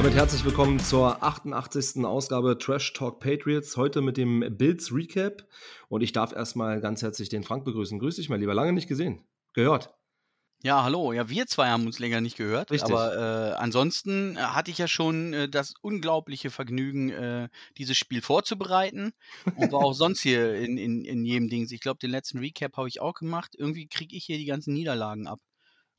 Damit herzlich willkommen zur 88. Ausgabe Trash Talk Patriots. Heute mit dem Bills Recap. Und ich darf erstmal ganz herzlich den Frank begrüßen. Grüß dich, mein Lieber. Lange nicht gesehen. Gehört. Ja, hallo. Ja, wir zwei haben uns länger nicht gehört. Richtig. Aber äh, ansonsten äh, hatte ich ja schon äh, das unglaubliche Vergnügen, äh, dieses Spiel vorzubereiten. Und war auch sonst hier in, in, in jedem Dings. Ich glaube, den letzten Recap habe ich auch gemacht. Irgendwie kriege ich hier die ganzen Niederlagen ab.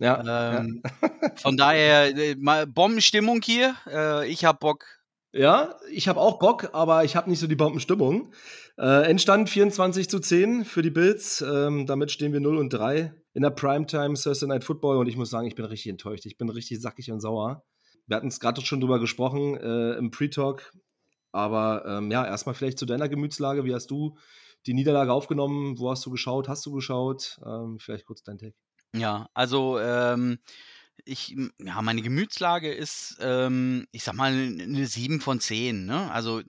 Ja. Ähm, Von daher, äh, mal Bombenstimmung hier. Äh, ich habe Bock. Ja, ich habe auch Bock, aber ich habe nicht so die Bombenstimmung. Äh, Endstand 24 zu 10 für die Bills. Ähm, damit stehen wir 0 und 3 in der Primetime Thursday Night Football und ich muss sagen, ich bin richtig enttäuscht. Ich bin richtig sackig und sauer. Wir hatten es gerade schon drüber gesprochen äh, im Pre-Talk. Aber ähm, ja, erstmal vielleicht zu deiner Gemütslage. Wie hast du die Niederlage aufgenommen? Wo hast du geschaut? Hast du geschaut? Ähm, vielleicht kurz dein Take. Ja, also ähm, ich, ja, meine Gemütslage ist, ähm, ich sag mal, eine 7 von 10. Ne? Also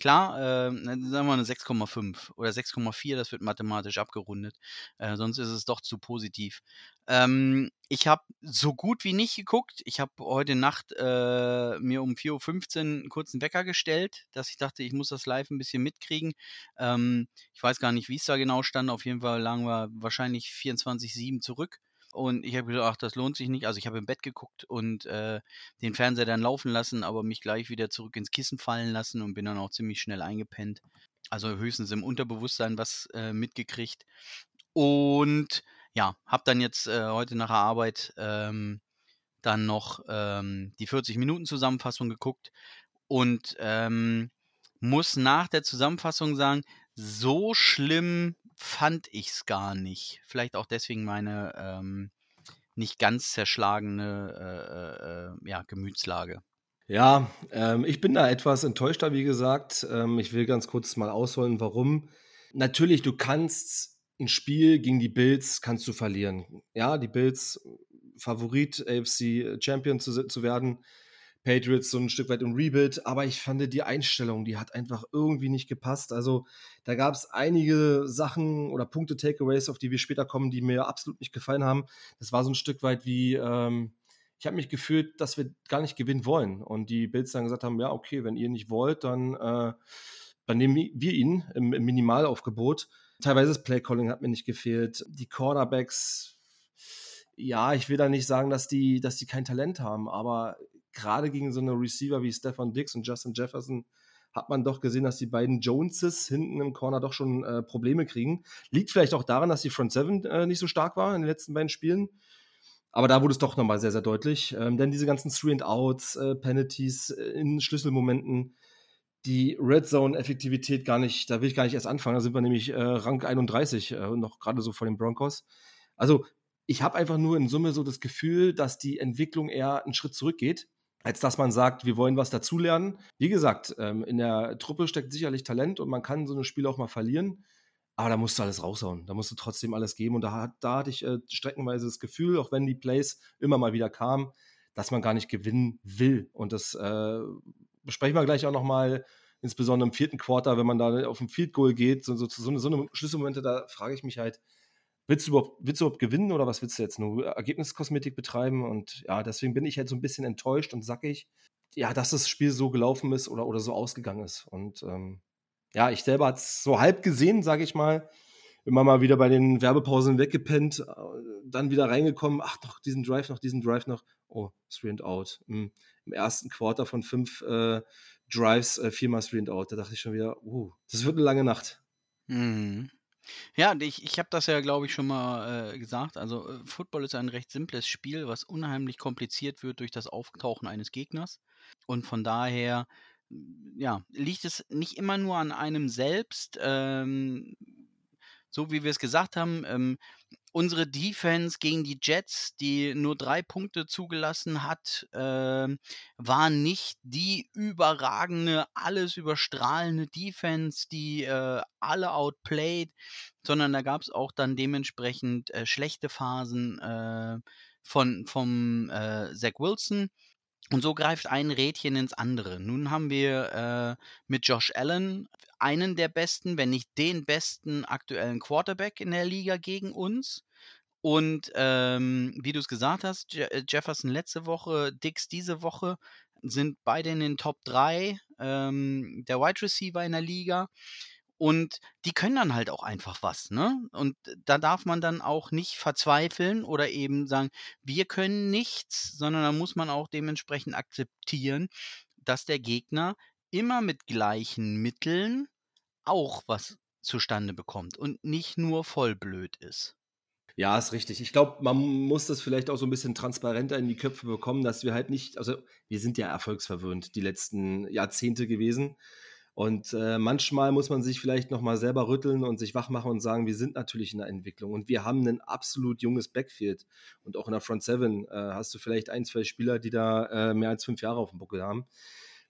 klar, äh, sagen wir eine 6,5 oder 6,4, das wird mathematisch abgerundet. Äh, sonst ist es doch zu positiv. Ähm, ich habe so gut wie nicht geguckt. Ich habe heute Nacht äh, mir um 4.15 Uhr einen kurzen Wecker gestellt, dass ich dachte, ich muss das live ein bisschen mitkriegen. Ähm, ich weiß gar nicht, wie es da genau stand. Auf jeden Fall lagen wir wahrscheinlich 24-7 zurück. Und ich habe gedacht, ach, das lohnt sich nicht. Also ich habe im Bett geguckt und äh, den Fernseher dann laufen lassen, aber mich gleich wieder zurück ins Kissen fallen lassen und bin dann auch ziemlich schnell eingepennt. Also höchstens im Unterbewusstsein was äh, mitgekriegt. Und ja, habe dann jetzt äh, heute nach der Arbeit ähm, dann noch ähm, die 40 Minuten Zusammenfassung geguckt und ähm, muss nach der Zusammenfassung sagen, so schlimm fand ich es gar nicht. Vielleicht auch deswegen meine ähm, nicht ganz zerschlagene äh, äh, ja, Gemütslage. Ja, ähm, ich bin da etwas enttäuschter, wie gesagt. Ähm, ich will ganz kurz mal ausholen, warum. Natürlich, du kannst ein Spiel gegen die Bills kannst du verlieren. Ja, die Bills Favorit AFC Champion zu, zu werden. Patriots so ein Stück weit im Rebuild, aber ich fand die Einstellung, die hat einfach irgendwie nicht gepasst. Also da gab es einige Sachen oder Punkte, Takeaways, auf die wir später kommen, die mir absolut nicht gefallen haben. Das war so ein Stück weit wie, ähm, ich habe mich gefühlt, dass wir gar nicht gewinnen wollen. Und die Bills dann gesagt haben, ja, okay, wenn ihr nicht wollt, dann, äh, dann nehmen wir ihn im, im Minimalaufgebot. Teilweise das Playcalling hat mir nicht gefehlt. Die Cornerbacks, ja, ich will da nicht sagen, dass die, dass die kein Talent haben, aber gerade gegen so eine Receiver wie Stefan Dix und Justin Jefferson hat man doch gesehen, dass die beiden Joneses hinten im Corner doch schon äh, Probleme kriegen. Liegt vielleicht auch daran, dass die Front Seven äh, nicht so stark war in den letzten beiden Spielen. Aber da wurde es doch nochmal sehr, sehr deutlich. Ähm, denn diese ganzen Three and Outs, äh, Penalties äh, in Schlüsselmomenten, die Red Zone-Effektivität gar nicht, da will ich gar nicht erst anfangen. Da sind wir nämlich äh, Rang 31, äh, noch gerade so vor den Broncos. Also ich habe einfach nur in Summe so das Gefühl, dass die Entwicklung eher einen Schritt zurückgeht als dass man sagt, wir wollen was dazulernen. Wie gesagt, ähm, in der Truppe steckt sicherlich Talent und man kann so ein Spiel auch mal verlieren. Aber da musst du alles raushauen. Da musst du trotzdem alles geben. Und da, da hatte ich äh, streckenweise das Gefühl, auch wenn die Plays immer mal wieder kamen, dass man gar nicht gewinnen will. Und das äh, besprechen wir gleich auch nochmal, insbesondere im vierten Quarter, wenn man da auf ein Field Goal geht. So, so, so, so eine Schlüsselmomente, da frage ich mich halt, willst du, überhaupt, willst du überhaupt gewinnen oder was willst du jetzt nur Ergebniskosmetik betreiben? Und ja, deswegen bin ich halt so ein bisschen enttäuscht und sackig, ja, dass das Spiel so gelaufen ist oder, oder so ausgegangen ist. Und ähm, ja, ich selber hat es so halb gesehen, sage ich mal. Immer mal wieder bei den Werbepausen weggepennt, äh, dann wieder reingekommen, ach, noch diesen Drive, noch diesen Drive noch. Oh, Three and Out. Im, im ersten Quarter von fünf äh, Drives, äh, viermal Three and Out. Da dachte ich schon wieder, uh, das wird eine lange Nacht. Mhm. Ja, ich, ich habe das ja, glaube ich, schon mal äh, gesagt. Also, äh, Football ist ein recht simples Spiel, was unheimlich kompliziert wird durch das Auftauchen eines Gegners. Und von daher, ja, liegt es nicht immer nur an einem selbst. Ähm, so wie wir es gesagt haben, ähm, unsere Defense gegen die Jets, die nur drei Punkte zugelassen hat, äh, war nicht die überragende, alles überstrahlende Defense, die äh, alle outplayed, sondern da gab es auch dann dementsprechend äh, schlechte Phasen äh, von vom äh, Zach Wilson. Und so greift ein Rädchen ins andere. Nun haben wir äh, mit Josh Allen einen der besten, wenn nicht den besten aktuellen Quarterback in der Liga gegen uns. Und ähm, wie du es gesagt hast, Je äh, Jefferson letzte Woche, Dix diese Woche, sind beide in den Top 3 ähm, der Wide Receiver in der Liga. Und die können dann halt auch einfach was, ne? Und da darf man dann auch nicht verzweifeln oder eben sagen, wir können nichts, sondern da muss man auch dementsprechend akzeptieren, dass der Gegner immer mit gleichen Mitteln auch was zustande bekommt und nicht nur voll blöd ist. Ja, ist richtig. Ich glaube, man muss das vielleicht auch so ein bisschen transparenter in die Köpfe bekommen, dass wir halt nicht, also wir sind ja erfolgsverwöhnt die letzten Jahrzehnte gewesen. Und äh, manchmal muss man sich vielleicht nochmal selber rütteln und sich wach machen und sagen, wir sind natürlich in der Entwicklung und wir haben ein absolut junges Backfield. Und auch in der Front Seven äh, hast du vielleicht ein, zwei Spieler, die da äh, mehr als fünf Jahre auf dem Buckel haben.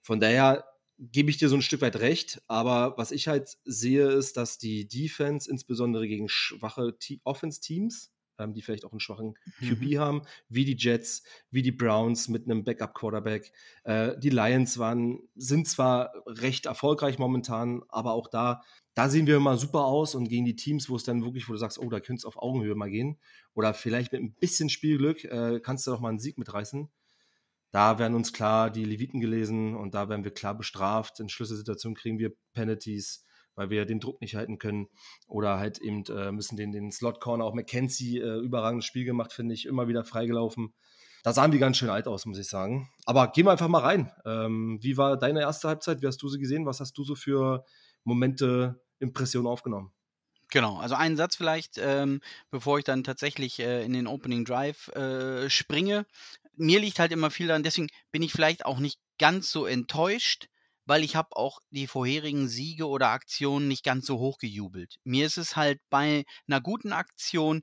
Von daher gebe ich dir so ein Stück weit recht, aber was ich halt sehe, ist, dass die Defense insbesondere gegen schwache Offense-Teams, die vielleicht auch einen schwachen QB mhm. haben, wie die Jets, wie die Browns mit einem Backup-Quarterback. Äh, die Lions waren, sind zwar recht erfolgreich momentan, aber auch da, da sehen wir immer super aus und gegen die Teams, wo es dann wirklich, wo du sagst, oh, da könnte es auf Augenhöhe mal gehen. Oder vielleicht mit ein bisschen Spielglück äh, kannst du doch mal einen Sieg mitreißen. Da werden uns klar die Leviten gelesen und da werden wir klar bestraft. In Schlüsselsituationen kriegen wir Penalties weil wir den Druck nicht halten können. Oder halt eben äh, müssen den, den Slot-Corner, auch McKenzie, äh, überragendes Spiel gemacht, finde ich, immer wieder freigelaufen. Da sahen die ganz schön alt aus, muss ich sagen. Aber gehen wir einfach mal rein. Ähm, wie war deine erste Halbzeit? Wie hast du sie gesehen? Was hast du so für Momente, Impressionen aufgenommen? Genau, also einen Satz vielleicht, ähm, bevor ich dann tatsächlich äh, in den Opening Drive äh, springe. Mir liegt halt immer viel daran, deswegen bin ich vielleicht auch nicht ganz so enttäuscht, weil ich habe auch die vorherigen Siege oder Aktionen nicht ganz so hoch gejubelt. Mir ist es halt bei einer guten Aktion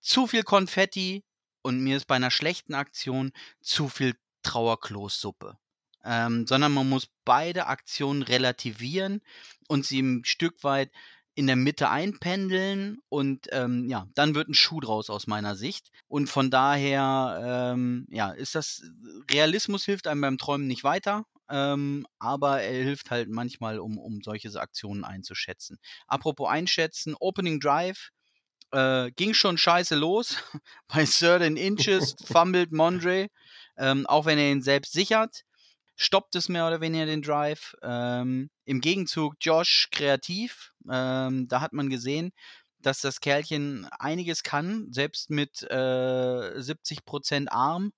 zu viel Konfetti und mir ist bei einer schlechten Aktion zu viel Trauerkloßsuppe. Ähm, sondern man muss beide Aktionen relativieren und sie ein Stück weit in der Mitte einpendeln und ähm, ja, dann wird ein Schuh draus aus meiner Sicht. Und von daher, ähm, ja, ist das Realismus hilft einem beim Träumen nicht weiter ähm, aber er hilft halt manchmal, um, um solche Aktionen einzuschätzen. Apropos einschätzen, Opening Drive äh, ging schon scheiße los. Bei Certain Inches fummelt Mondre, ähm, auch wenn er ihn selbst sichert. Stoppt es mehr oder weniger den Drive. Ähm, Im Gegenzug Josh kreativ. Ähm, da hat man gesehen, dass das Kerlchen einiges kann, selbst mit äh, 70% Arm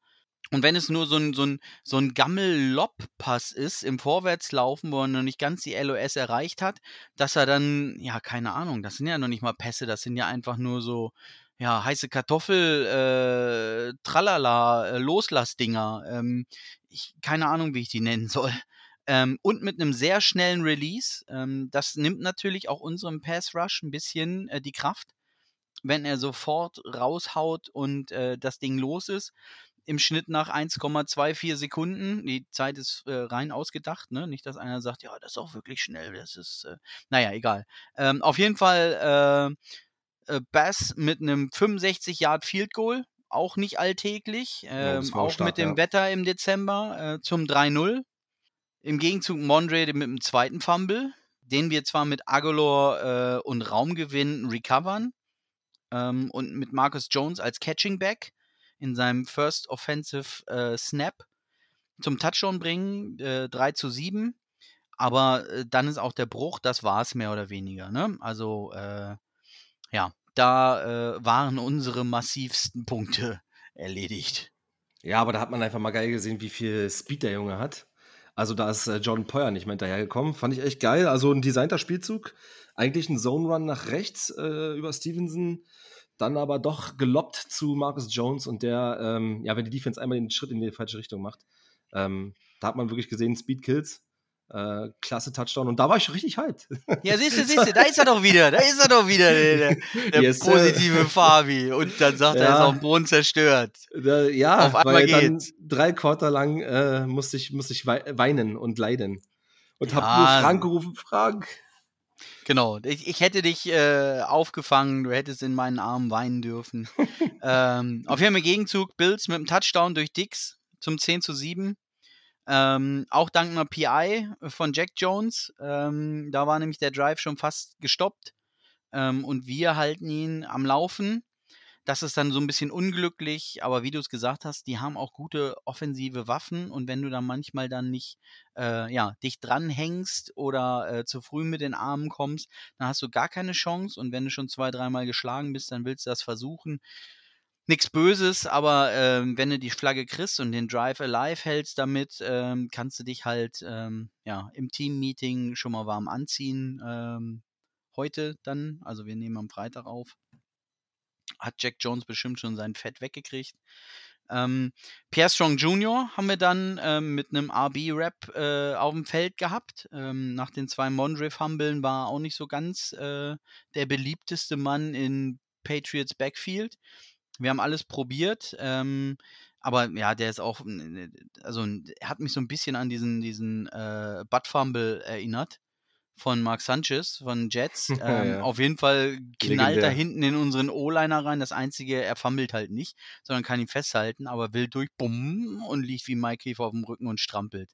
und wenn es nur so ein, so ein, so ein Gammel-Lob-Pass ist im Vorwärtslaufen, wo er noch nicht ganz die LOS erreicht hat, dass er dann, ja, keine Ahnung, das sind ja noch nicht mal Pässe, das sind ja einfach nur so, ja, heiße Kartoffel, äh, Tralala, äh, Loslassdinger. Ähm, ich, keine Ahnung, wie ich die nennen soll. Ähm, und mit einem sehr schnellen Release. Ähm, das nimmt natürlich auch unserem Pass Rush ein bisschen äh, die Kraft, wenn er sofort raushaut und äh, das Ding los ist im Schnitt nach 1,24 Sekunden. Die Zeit ist äh, rein ausgedacht, ne? Nicht, dass einer sagt, ja, das ist auch wirklich schnell. Das ist, äh, naja, egal. Ähm, auf jeden Fall äh, äh Bass mit einem 65 Yard Field Goal, auch nicht alltäglich, ähm, ja, auch stark, mit dem ja. Wetter im Dezember äh, zum 3-0. Im Gegenzug Mondre mit dem zweiten Fumble, den wir zwar mit Agolor äh, und Raumgewinn recovern ähm, und mit Marcus Jones als Catching Back in seinem First Offensive äh, Snap zum Touchdown bringen, äh, 3 zu 7. Aber äh, dann ist auch der Bruch, das war es mehr oder weniger. Ne? Also, äh, ja, da äh, waren unsere massivsten Punkte erledigt. Ja, aber da hat man einfach mal geil gesehen, wie viel Speed der Junge hat. Also da ist äh, Jordan Poyer nicht mehr hinterhergekommen. Fand ich echt geil. Also ein designter Spielzug. Eigentlich ein Zone Run nach rechts äh, über Stevenson dann aber doch geloppt zu Marcus Jones und der, ähm, ja, wenn die Defense einmal den Schritt in die falsche Richtung macht, ähm, da hat man wirklich gesehen, Speed Kills, äh, klasse Touchdown und da war ich richtig hyped. Ja, siehst du, siehst du, da ist er doch wieder, da ist er doch wieder, der, der yes, positive Fabi. Und dann sagt ja, er, er ist auf dem Boden zerstört. Da, ja, auf einmal geht's. drei Quarter lang äh, musste ich, musste ich weinen und leiden. Und ja. habe nur Frank gerufen, Frank, Genau, ich, ich hätte dich äh, aufgefangen, du hättest in meinen Armen weinen dürfen. ähm, auf jeden Fall im Gegenzug Bills mit einem Touchdown durch Dix zum 10 zu 7. Ähm, auch dank einer PI von Jack Jones. Ähm, da war nämlich der Drive schon fast gestoppt. Ähm, und wir halten ihn am Laufen. das ist dann so ein bisschen unglücklich, aber wie du es gesagt hast, die haben auch gute offensive Waffen und wenn du dann manchmal dann nicht, äh, ja, dich dranhängst oder, äh, zu früh mit den Armen kommst, dann hast du gar keine Chance und wenn du schon zwei, dreimal geschlagen bist, dann willst du das versuchen. Nix Böses, aber, ähm, wenn du die Flagge kriegst und den Drive alive hältst damit, ähm, kannst du dich halt, ähm, ja, im Teammeeting schon mal warm anziehen, ähm, heute dann. Also, wir nehmen am Freitag auf hat Jack Jones bestimmt schon sein Fett weggekriegt. Ähm, Pierre Strong Jr. haben wir dann ähm, mit einem RB-Rap äh, auf dem Feld gehabt. Nach den zwei Mondriff-Humbeln war auch nicht so ganz äh, der beliebteste Mann in Patriots Backfield. Wir haben alles probiert, ähm, aber ja, der ist auch, also er hat mich so ein bisschen an diesen, diesen äh, Butt Fumble erinnert von Mark Sanchez von Jets. Ähm, ja. Auf jeden Fall knallt er hinten in unseren O-Liner rein. Das Einzige, er fummelt halt nicht, sondern kann ihn festhalten, aber will durch, bumm, und liegt wie Mike Heath auf dem Rücken und strampelt.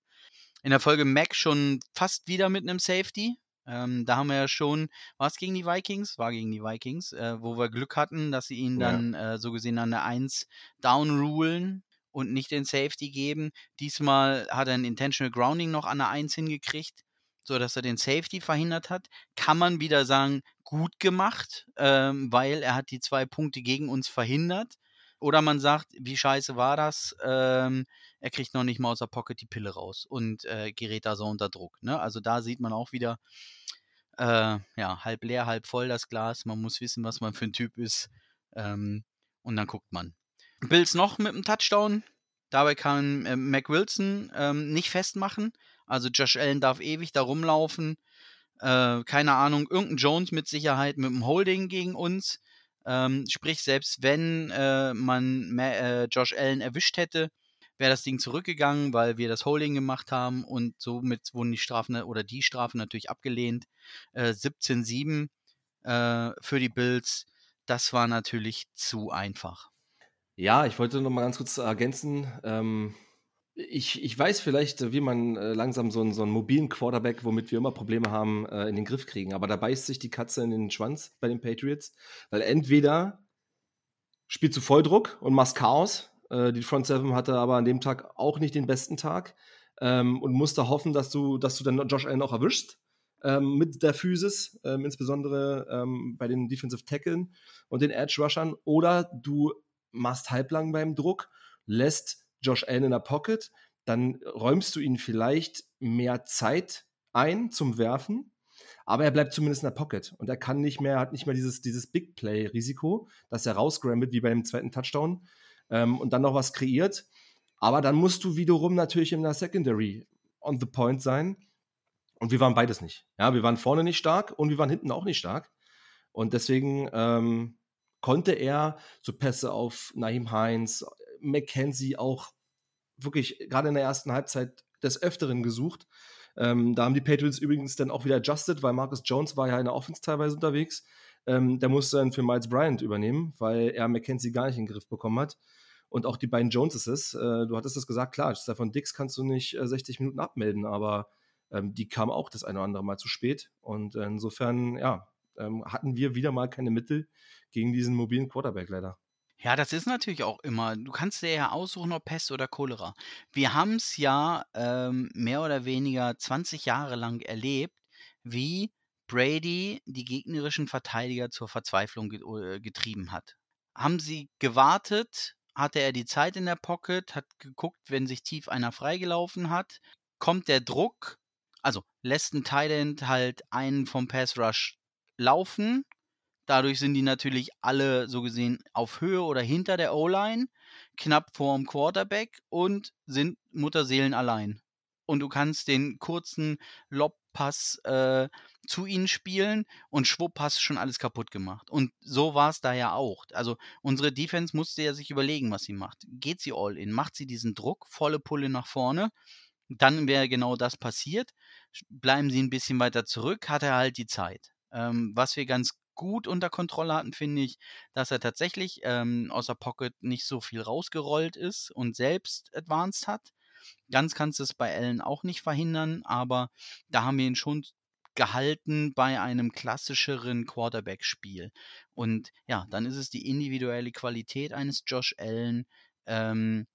In der Folge Mac schon fast wieder mit einem Safety. Ähm, da haben wir ja schon, war es gegen die Vikings? War gegen die Vikings, äh, wo wir Glück hatten, dass sie ihn dann ja. äh, so gesehen an der 1 down rulen und nicht den Safety geben. Diesmal hat er ein Intentional Grounding noch an der 1 hingekriegt so dass er den Safety verhindert hat, kann man wieder sagen, gut gemacht, ähm, weil er hat die zwei Punkte gegen uns verhindert. Oder man sagt, wie scheiße war das? Ähm, er kriegt noch nicht mal aus der Pocket die Pille raus und äh, gerät da so unter Druck. Ne? Also da sieht man auch wieder, äh, ja, halb leer, halb voll das Glas. Man muss wissen, was man für ein Typ ist. Ähm, und dann guckt man. Bills noch mit einem Touchdown. Dabei kann äh, Mac Wilson ähm, nicht festmachen. Also Josh Allen darf ewig da rumlaufen. Äh, keine Ahnung, irgendein Jones mit Sicherheit mit dem Holding gegen uns. Ähm, sprich, selbst wenn äh, man äh, Josh Allen erwischt hätte, wäre das Ding zurückgegangen, weil wir das Holding gemacht haben und somit wurden die Strafen oder die Strafen natürlich abgelehnt. Äh, 17-7 äh, für die Bills, das war natürlich zu einfach. Ja, ich wollte noch mal ganz kurz ergänzen. Ähm, ich, ich weiß vielleicht, wie man äh, langsam so einen, so einen mobilen Quarterback, womit wir immer Probleme haben, äh, in den Griff kriegen. Aber da beißt sich die Katze in den Schwanz bei den Patriots, weil entweder spielst du Volldruck und machst Chaos. Äh, die Front Seven hatte aber an dem Tag auch nicht den besten Tag ähm, und musste hoffen, dass du, dass du dann Josh Allen auch erwischst. Ähm, mit der Physis, ähm, insbesondere ähm, bei den Defensive Tackeln und den Edge Rushern, oder du machst halblang beim Druck, lässt Josh Allen in der Pocket, dann räumst du ihn vielleicht mehr Zeit ein zum Werfen, aber er bleibt zumindest in der Pocket und er kann nicht mehr, hat nicht mehr dieses, dieses Big Play-Risiko, dass er rausgrammelt wie bei dem zweiten Touchdown ähm, und dann noch was kreiert. Aber dann musst du wiederum natürlich in der Secondary on the point sein. Und wir waren beides nicht. Ja, wir waren vorne nicht stark und wir waren hinten auch nicht stark. Und deswegen ähm, konnte er so Pässe auf Naheem Heinz, McKenzie auch wirklich gerade in der ersten Halbzeit des Öfteren gesucht. Ähm, da haben die Patriots übrigens dann auch wieder adjusted, weil Marcus Jones war ja in der Offense teilweise unterwegs. Ähm, der musste dann für Miles Bryant übernehmen, weil er McKenzie gar nicht in den Griff bekommen hat. Und auch die beiden Joneses, äh, du hattest es gesagt, klar, Stefan Dix kannst du nicht äh, 60 Minuten abmelden, aber ähm, die kam auch das eine oder andere Mal zu spät. Und äh, insofern, ja, ähm, hatten wir wieder mal keine Mittel gegen diesen mobilen Quarterback leider. Ja, das ist natürlich auch immer du kannst dir ja aussuchen, ob Pest oder Cholera. Wir haben es ja, ähm, mehr oder weniger 20 Jahre lang erlebt, wie Brady die gegnerischen Verteidiger zur Verzweiflung äh, getrieben hat. Haben sie gewartet, hatte er die Zeit in der Pocket, hat geguckt, wenn sich tief einer freigelaufen hat, kommt der Druck also, lässt 'n Tight halt einen vom Pass Rush laufen Dadurch sind die natürlich alle so gesehen auf Höhe oder hinter der O-Line, knapp vorm Quarterback und sind Mutterseelen allein. Und du kannst den kurzen Lobpass äh, zu ihnen spielen und schwupp hast schon alles kaputt gemacht. Und so war es da ja auch. Also unsere Defense musste ja sich überlegen, was sie macht. Geht sie all in? Macht sie diesen Druck, volle Pulle nach vorne? Dann wäre genau das passiert. Bleiben sie ein bisschen weiter zurück, hat er halt die Zeit. Ähm, was wir ganz gut unter Kontrolle hatten, finde ich, dass er tatsächlich ähm, aus der Pocket nicht so viel rausgerollt ist und selbst advanced hat. Ganz kannst du es bei Allen auch nicht verhindern, aber da haben wir ihn schon gehalten bei einem klassischeren Quarterback-Spiel. Und ja, dann ist es die individuelle Qualität eines Josh Allen, ähm,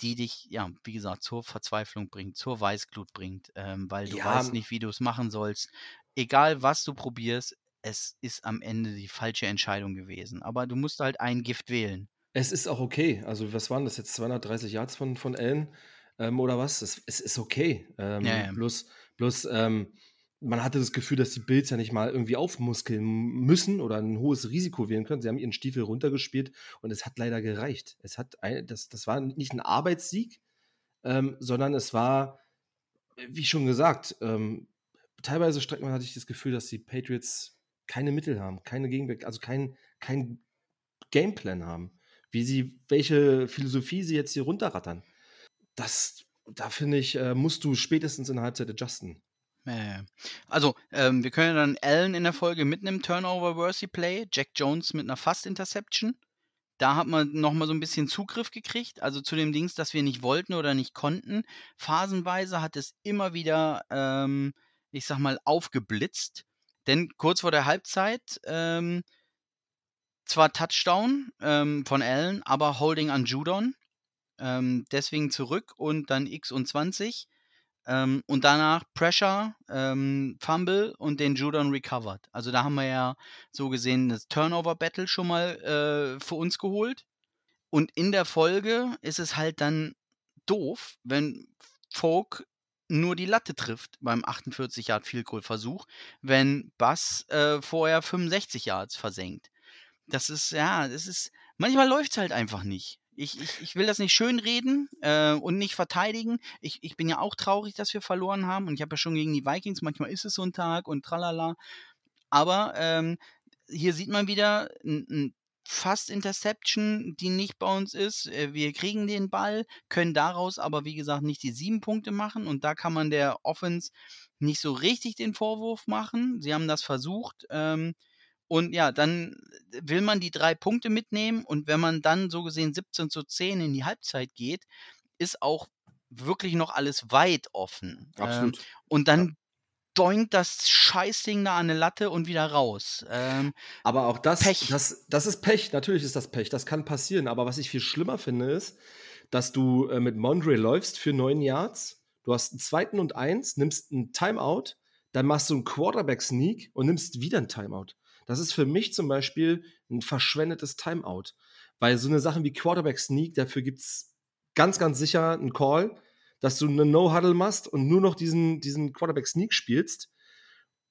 die dich, ja, wie gesagt, zur Verzweiflung bringt, zur Weißglut bringt, ähm, weil du Ja, weißt nicht, wie du es machen sollst. Egal, was du probierst, es ist am Ende die falsche Entscheidung gewesen. Aber du musst halt ein Gift wählen. Es ist auch okay. Also, was waren das jetzt? 230 Yards von von Allen, ähm, oder was? Es es ist okay. Ja, Ähm, ja. bloß bloß, ähm, man hatte das Gefühl, dass die Bills ja nicht mal irgendwie aufmuskeln müssen oder ein hohes Risiko wählen können. Sie haben ihren Stiefel runtergespielt und es hat leider gereicht. Es hat ei das das war nicht ein Arbeitssieg, ähm, sondern es war, wie schon gesagt, ähm, teilweise Strecken hatte ich das Gefühl, dass die Patriots keine Mittel haben, keine Gegenwehr also kein kein Gameplan haben, wie sie welche Philosophie sie jetzt hier runterrattern. Das da finde ich, äh, musst du spätestens in der Halbzeit adjusten. Also, ähm, wir können ja dann Allen in der Folge mit 'nem Turnover-Worthy Play, Jack Jones mit 'ner Fast-Interception. Da hat man noch mal so 'n bisschen Zugriff gekriegt, also zu dem Dings, das wir nicht wollten oder nicht konnten. Phasenweise hat es immer wieder, ähm, ich sage mal, aufgeblitzt, denn kurz vor der Halbzeit, ähm zwar Touchdown, ähm, von Allen, aber Holding an Judon. Ähm, deswegen zurück und dann X und 20. Ähm, und danach Pressure, ähm, Fumble und den Judon recovered. Also, da haben wir ja so gesehen das Turnover-Battle schon mal, äh, für uns geholt. Und in der Folge ist es halt dann doof, wenn Folk nur die Latte trifft beim 48 Yard Field Goal Versuch, wenn Bass, äh, vorher 65 Yards versenkt. Das ist ja, das ist manchmal läuft's halt einfach nicht. Ich ich ich will das nicht schönreden, äh, und nicht verteidigen. Ich ich bin ja auch traurig, dass wir verloren haben und ich habe ja schon gegen die Vikings manchmal ist es so 'n Tag und tralala. Aber, ähm, hier sieht man wieder 'n 'n Fast-Interception, die nicht bei uns ist. Äh, wir kriegen den Ball, können daraus aber, wie gesagt, nicht die 7 Punkte machen und da kann man der Offense nicht so richtig den Vorwurf machen. Sie haben das versucht, ähm, und ja, dann will man die 3 Punkte mitnehmen und wenn man dann so gesehen 17:10 in die Halbzeit geht, ist auch wirklich noch alles weit offen. Ähm, Absolut. und Ja. Dann doinkt das Scheißding da an 'ne Latte und wieder raus. Ähm, Aber auch das Pech. das das ist Pech. Natürlich ist das Pech. Das kann passieren. Aber was ich viel schlimmer finde, ist, dass du, äh, mit Mondre läufst für 9 Yards. Du hast 'n 2. und 1, nimmst 'n Timeout, dann machst du 'n Quarterback-Sneak und nimmst wieder 'n Timeout. Das ist für mich zum Beispiel 'n verschwendetes Timeout, weil so 'ne Sachen wie Quarterback-Sneak, dafür gibt's ganz, ganz sicher 'n Call, dass du 'ne No-Huddle machst und nur noch diesen diesen Quarterback-Sneak spielst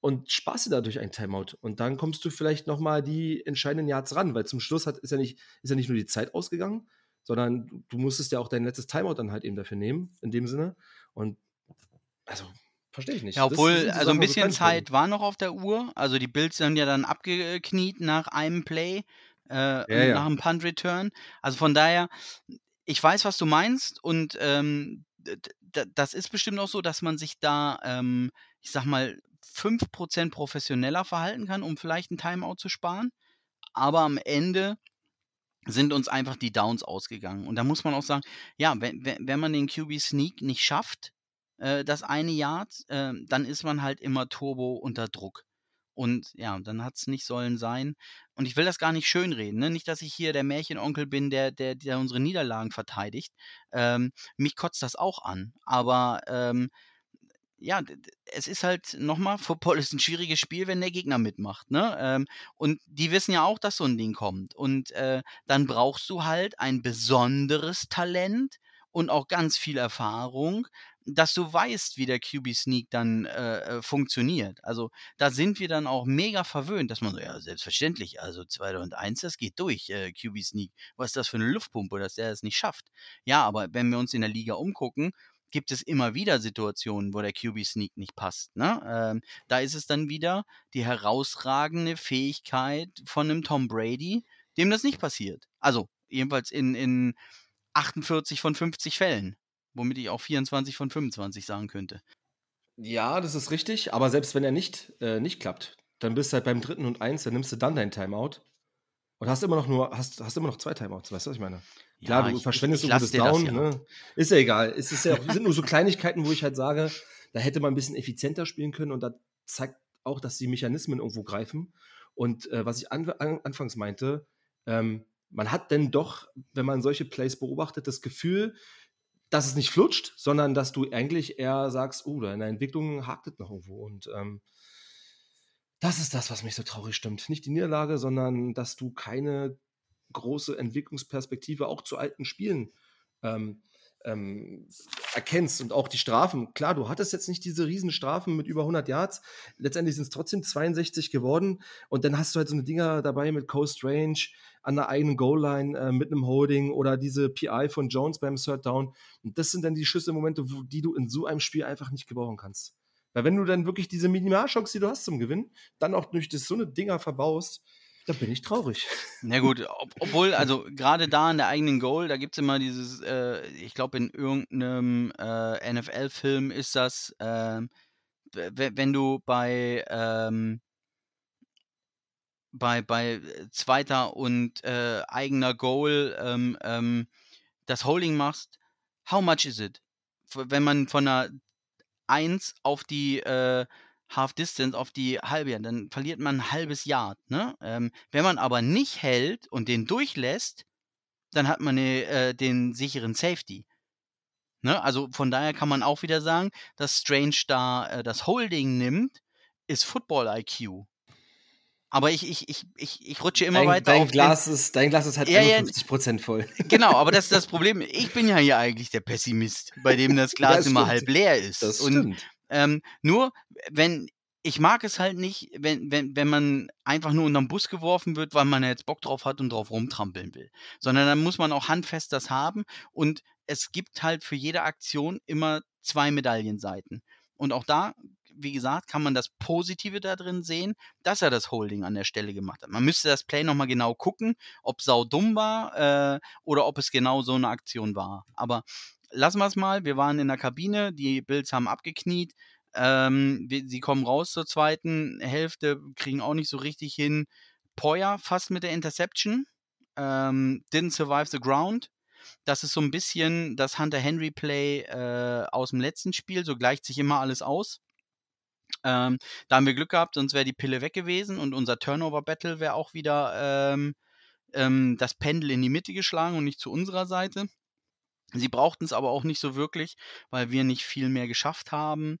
und sparst dir dadurch ein Timeout. Und dann kommst du vielleicht noch mal die entscheidenden Yards ran, weil zum Schluss hat ist ja nicht ist ja nicht nur die Zeit ausgegangen, sondern du musstest ja auch dein letztes Timeout dann halt eben dafür nehmen, in dem Sinne. Und also, verstehe ich nicht. Ja, Das das obwohl so also 'n Sachen, wo sie bisschen. Zeit war noch auf der Uhr. Also, die Bills sind ja dann abgekniet nach einem Play, äh, Ja, nach ja. 'm Punt Return. Also, von daher, ich weiß, was du meinst und, ähm, das ist bestimmt auch so, dass man sich da, ähm, ich sage mal, 5 % professioneller verhalten kann, um vielleicht 'n Timeout zu sparen. Aber am Ende sind uns einfach die Downs ausgegangen. Und da muss man auch sagen, ja, wenn we wenn man den QB Sneak nicht schafft, äh, das eine Yard, ähm, dann ist man halt immer turbo unter Druck. Und ja, dann hat's nicht sollen sein. Und ich will das gar nicht schönreden, ne? Nicht, dass ich hier der Märchenonkel bin, der der der unsere Niederlagen verteidigt. Ähm, mich kotzt das auch an. Aber, ähm, ja, es ist halt noch mal, Football ist 'n schwieriges Spiel, wenn der Gegner mitmacht, ne? Ähm, und die wissen ja auch, dass so 'n Ding kommt. Und, äh, dann brauchst du halt ein besonderes Talent und auch ganz viel Erfahrung, dass du weißt, wie der QB Sneak dann, äh, äh, funktioniert. Also, da sind wir dann auch mega verwöhnt, dass man so: „Ja, selbstverständlich, also 2. und 1, das geht durch, äh, QB Sneak. Was ist das für 'ne Luftpumpe, dass der das nicht schafft?“ Ja, aber wenn wir uns in der Liga umgucken, gibt es immer wieder Situationen, wo der QB Sneak nicht passt, ne? Ähm, da ist es dann wieder die herausragende Fähigkeit von 'nem Tom Brady, dem das nicht passiert. Also, jedenfalls in in 48 von 50 Fällen, womit ich auch 24 von 25 sagen könnte. Ja, das ist richtig, aber selbst wenn er nicht äh, nicht klappt, dann bist du halt beim 3. und 1, dann nimmst du dann dein Timeout und hast immer noch nur hast hast immer noch 2 Timeouts. Weißt du, was ich meine? Klar, Ja, du ich ich verschwendest ich lasse das dir das Down, ja. ne? Ist ja egal. Es ist ja auch sind nur so Kleinigkeiten, wo ich halt sage, da hätte man 'n bisschen effizienter spielen können und da zeigt auch, dass die Mechanismen irgendwo greifen. Und äh, was ich an, an, anfangs meinte, ähm, man hat denn doch, wenn man solche Plays beobachtet, das Gefühl, dass es nicht flutscht, sondern dass du eigentlich eher sagst, oh, da in der Entwicklung hakt es noch irgendwo. Und ähm, das ist das, was mich so traurig stimmt. Nicht die Niederlage, sondern dass du keine große Entwicklungsperspektive auch zu alten Spielen ähm, ähm, erkennst und auch die Strafen. Klar, du hattest jetzt nicht diese riesen Strafen mit über 100 Yards. Letztendlich sind es trotzdem 62 geworden. Und dann hast du halt so eine Dinger dabei mit Coast Range an der eigenen Goal-Line äh, mit einem Holding oder diese PI von Jones beim Third Down. Und das sind dann die Schlüsselmomente, die du in so einem Spiel einfach nicht gebrauchen kannst. Weil wenn du dann wirklich diese Minimalchance, die du hast zum Gewinn, dann auch durch das so eine Dinger verbaust, da bin ich traurig. Na gut, ob, obwohl, also gerade da in der eigenen Goal, da gibt es immer dieses, äh, ich glaube, in irgendeinem äh, NFL-Film ist das, äh, wenn du bei, ähm, bei, bei zweiter und äh, eigener Goal ähm, ähm, das Holding machst, how much is it? Wenn man von einer 1 auf die äh, Half Distance auf die halbe, dann verliert man ein halbes Yard. Ne? Ähm, wenn man aber nicht hält und den durchlässt, dann hat man ne, äh, den sicheren Safety. Ne? Also von daher kann man auch wieder sagen, dass Strange da äh, das Holding nimmt, ist Football IQ. Aber ich, ich, ich, ich, ich rutsche immer dein, weiter dein auf Glas den, ist Dein Glas ist halt ja, 51% voll. Genau, aber das ist das Problem. Ich bin ja hier eigentlich der Pessimist, bei dem das Glas ja, immer halb leer ist. Das und stimmt. Ähm, nur, wenn, ich mag es halt nicht, wenn, wenn, wenn man einfach nur unterm Bus geworfen wird, weil man jetzt Bock drauf hat und drauf rumtrampeln will. Sondern dann muss man auch handfest das haben und es gibt halt für jede Aktion immer zwei Medaillenseiten. Und auch da, wie gesagt, kann man das Positive da drin sehen, dass er das Holding an der Stelle gemacht hat. Man müsste das Play nochmal genau gucken, ob sau dumm war äh, oder ob es genau so eine Aktion war. Aber lassen wir es mal. Wir waren in der Kabine, die Bills haben abgekniet. Ähm, sie kommen raus zur zweiten Hälfte, kriegen auch nicht so richtig hin. Poyer fast mit der Interception. Ähm, didn't survive the ground. Das ist so ein bisschen das Hunter Henry Play äh, aus dem letzten Spiel. So gleicht sich immer alles aus. Ähm, da haben wir Glück gehabt, sonst wäre die Pille weg gewesen und unser Turnover Battle wäre auch wieder ähm, ähm, das Pendel in die Mitte geschlagen und nicht zu unserer Seite. Sie brauchten es aber auch nicht so wirklich, weil wir nicht viel mehr geschafft haben.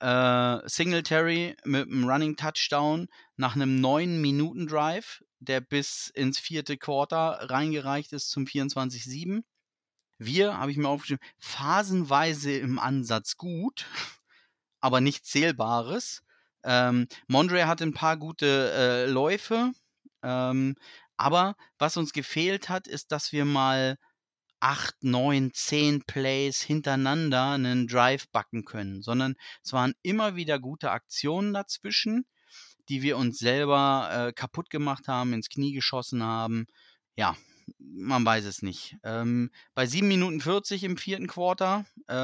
Äh, Singletary mit einem Running Touchdown nach einem 9-Minuten-Drive, der bis ins vierte Quarter reingereicht ist zum 24-7. Wir, habe ich mir aufgeschrieben, phasenweise im Ansatz gut, aber nichts Zählbares. Ähm, Mondre hatte ein paar gute äh, Läufe, ähm, aber was uns gefehlt hat, ist, dass wir mal acht, neun, zehn Plays hintereinander einen Drive backen können, sondern es waren immer wieder gute Aktionen dazwischen, die wir uns selber äh, kaputt gemacht haben, ins Knie geschossen haben. Ja, man weiß es nicht. Ähm, bei 7 Minuten 40 im vierten Quarter äh,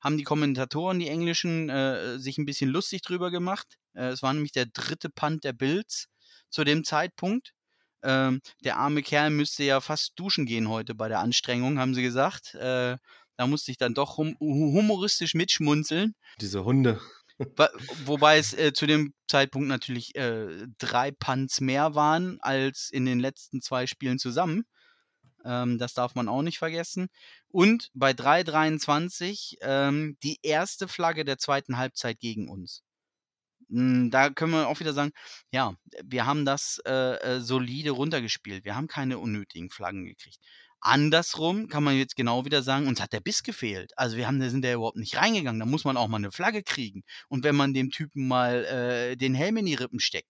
haben die Kommentatoren, die Englischen, äh, sich ein bisschen lustig drüber gemacht. Äh, es war nämlich der dritte Punt der Bills zu dem Zeitpunkt. Ähm, der arme Kerl müsste ja fast duschen gehen heute bei der Anstrengung, haben sie gesagt. Äh, da musste ich dann doch hum humoristisch mitschmunzeln. Diese Hunde. Wobei es äh, zu dem Zeitpunkt natürlich äh, drei Punts mehr waren als in den letzten zwei Spielen zusammen. Ähm, das darf man auch nicht vergessen. Und bei 3:23 ähm, die erste Flagge der zweiten Halbzeit gegen uns. Hm, da können wir auch wieder sagen, ja, wir haben das äh, äh, solide runtergespielt. Wir haben keine unnötigen Flaggen gekriegt. Andersrum kann man jetzt genau wieder sagen, uns hat der Biss gefehlt. Also wir haben, da sind ja überhaupt nicht reingegangen. Da muss man auch mal eine Flagge kriegen. Und wenn man dem Typen mal äh, den Helm in die Rippen steckt,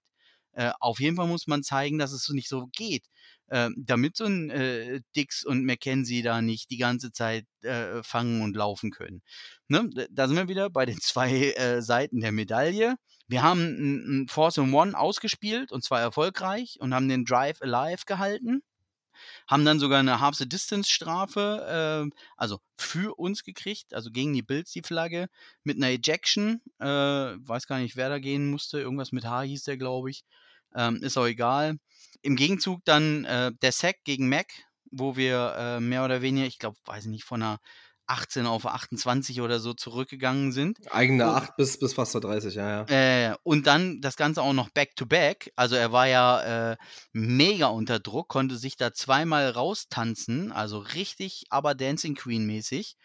äh, auf jeden Fall muss man zeigen, dass es nicht so geht. Äh, damit so ein äh, Dix und McKenzie da nicht die ganze Zeit fangen und laufen können. Ne? Da sind wir wieder bei den zwei Seiten der Medaille. Wir haben ein, Force and One ausgespielt und zwar erfolgreich und haben den Drive alive gehalten. Haben dann sogar eine Half-the-Distance-Strafe, äh, also für uns gekriegt, also gegen die Bills die Flagge, mit einer Ejection. Äh, weiß gar nicht, wer da gehen musste. Irgendwas mit H hieß der, glaube ich. Ähm, ist auch egal. Im Gegenzug dann äh, der Sack gegen Mac, wo wir äh, mehr oder weniger, ich glaube, weiß ich nicht, von einer 18 auf 28 oder so zurückgegangen sind. Eigene Und- 8 bis, bis fast zur 30, ja, ja. Äh, und dann das Ganze auch noch back-to-back. Also er war ja äh, mega unter Druck, konnte sich da zweimal raustanzen, also richtig aber Dancing Queen-mäßig.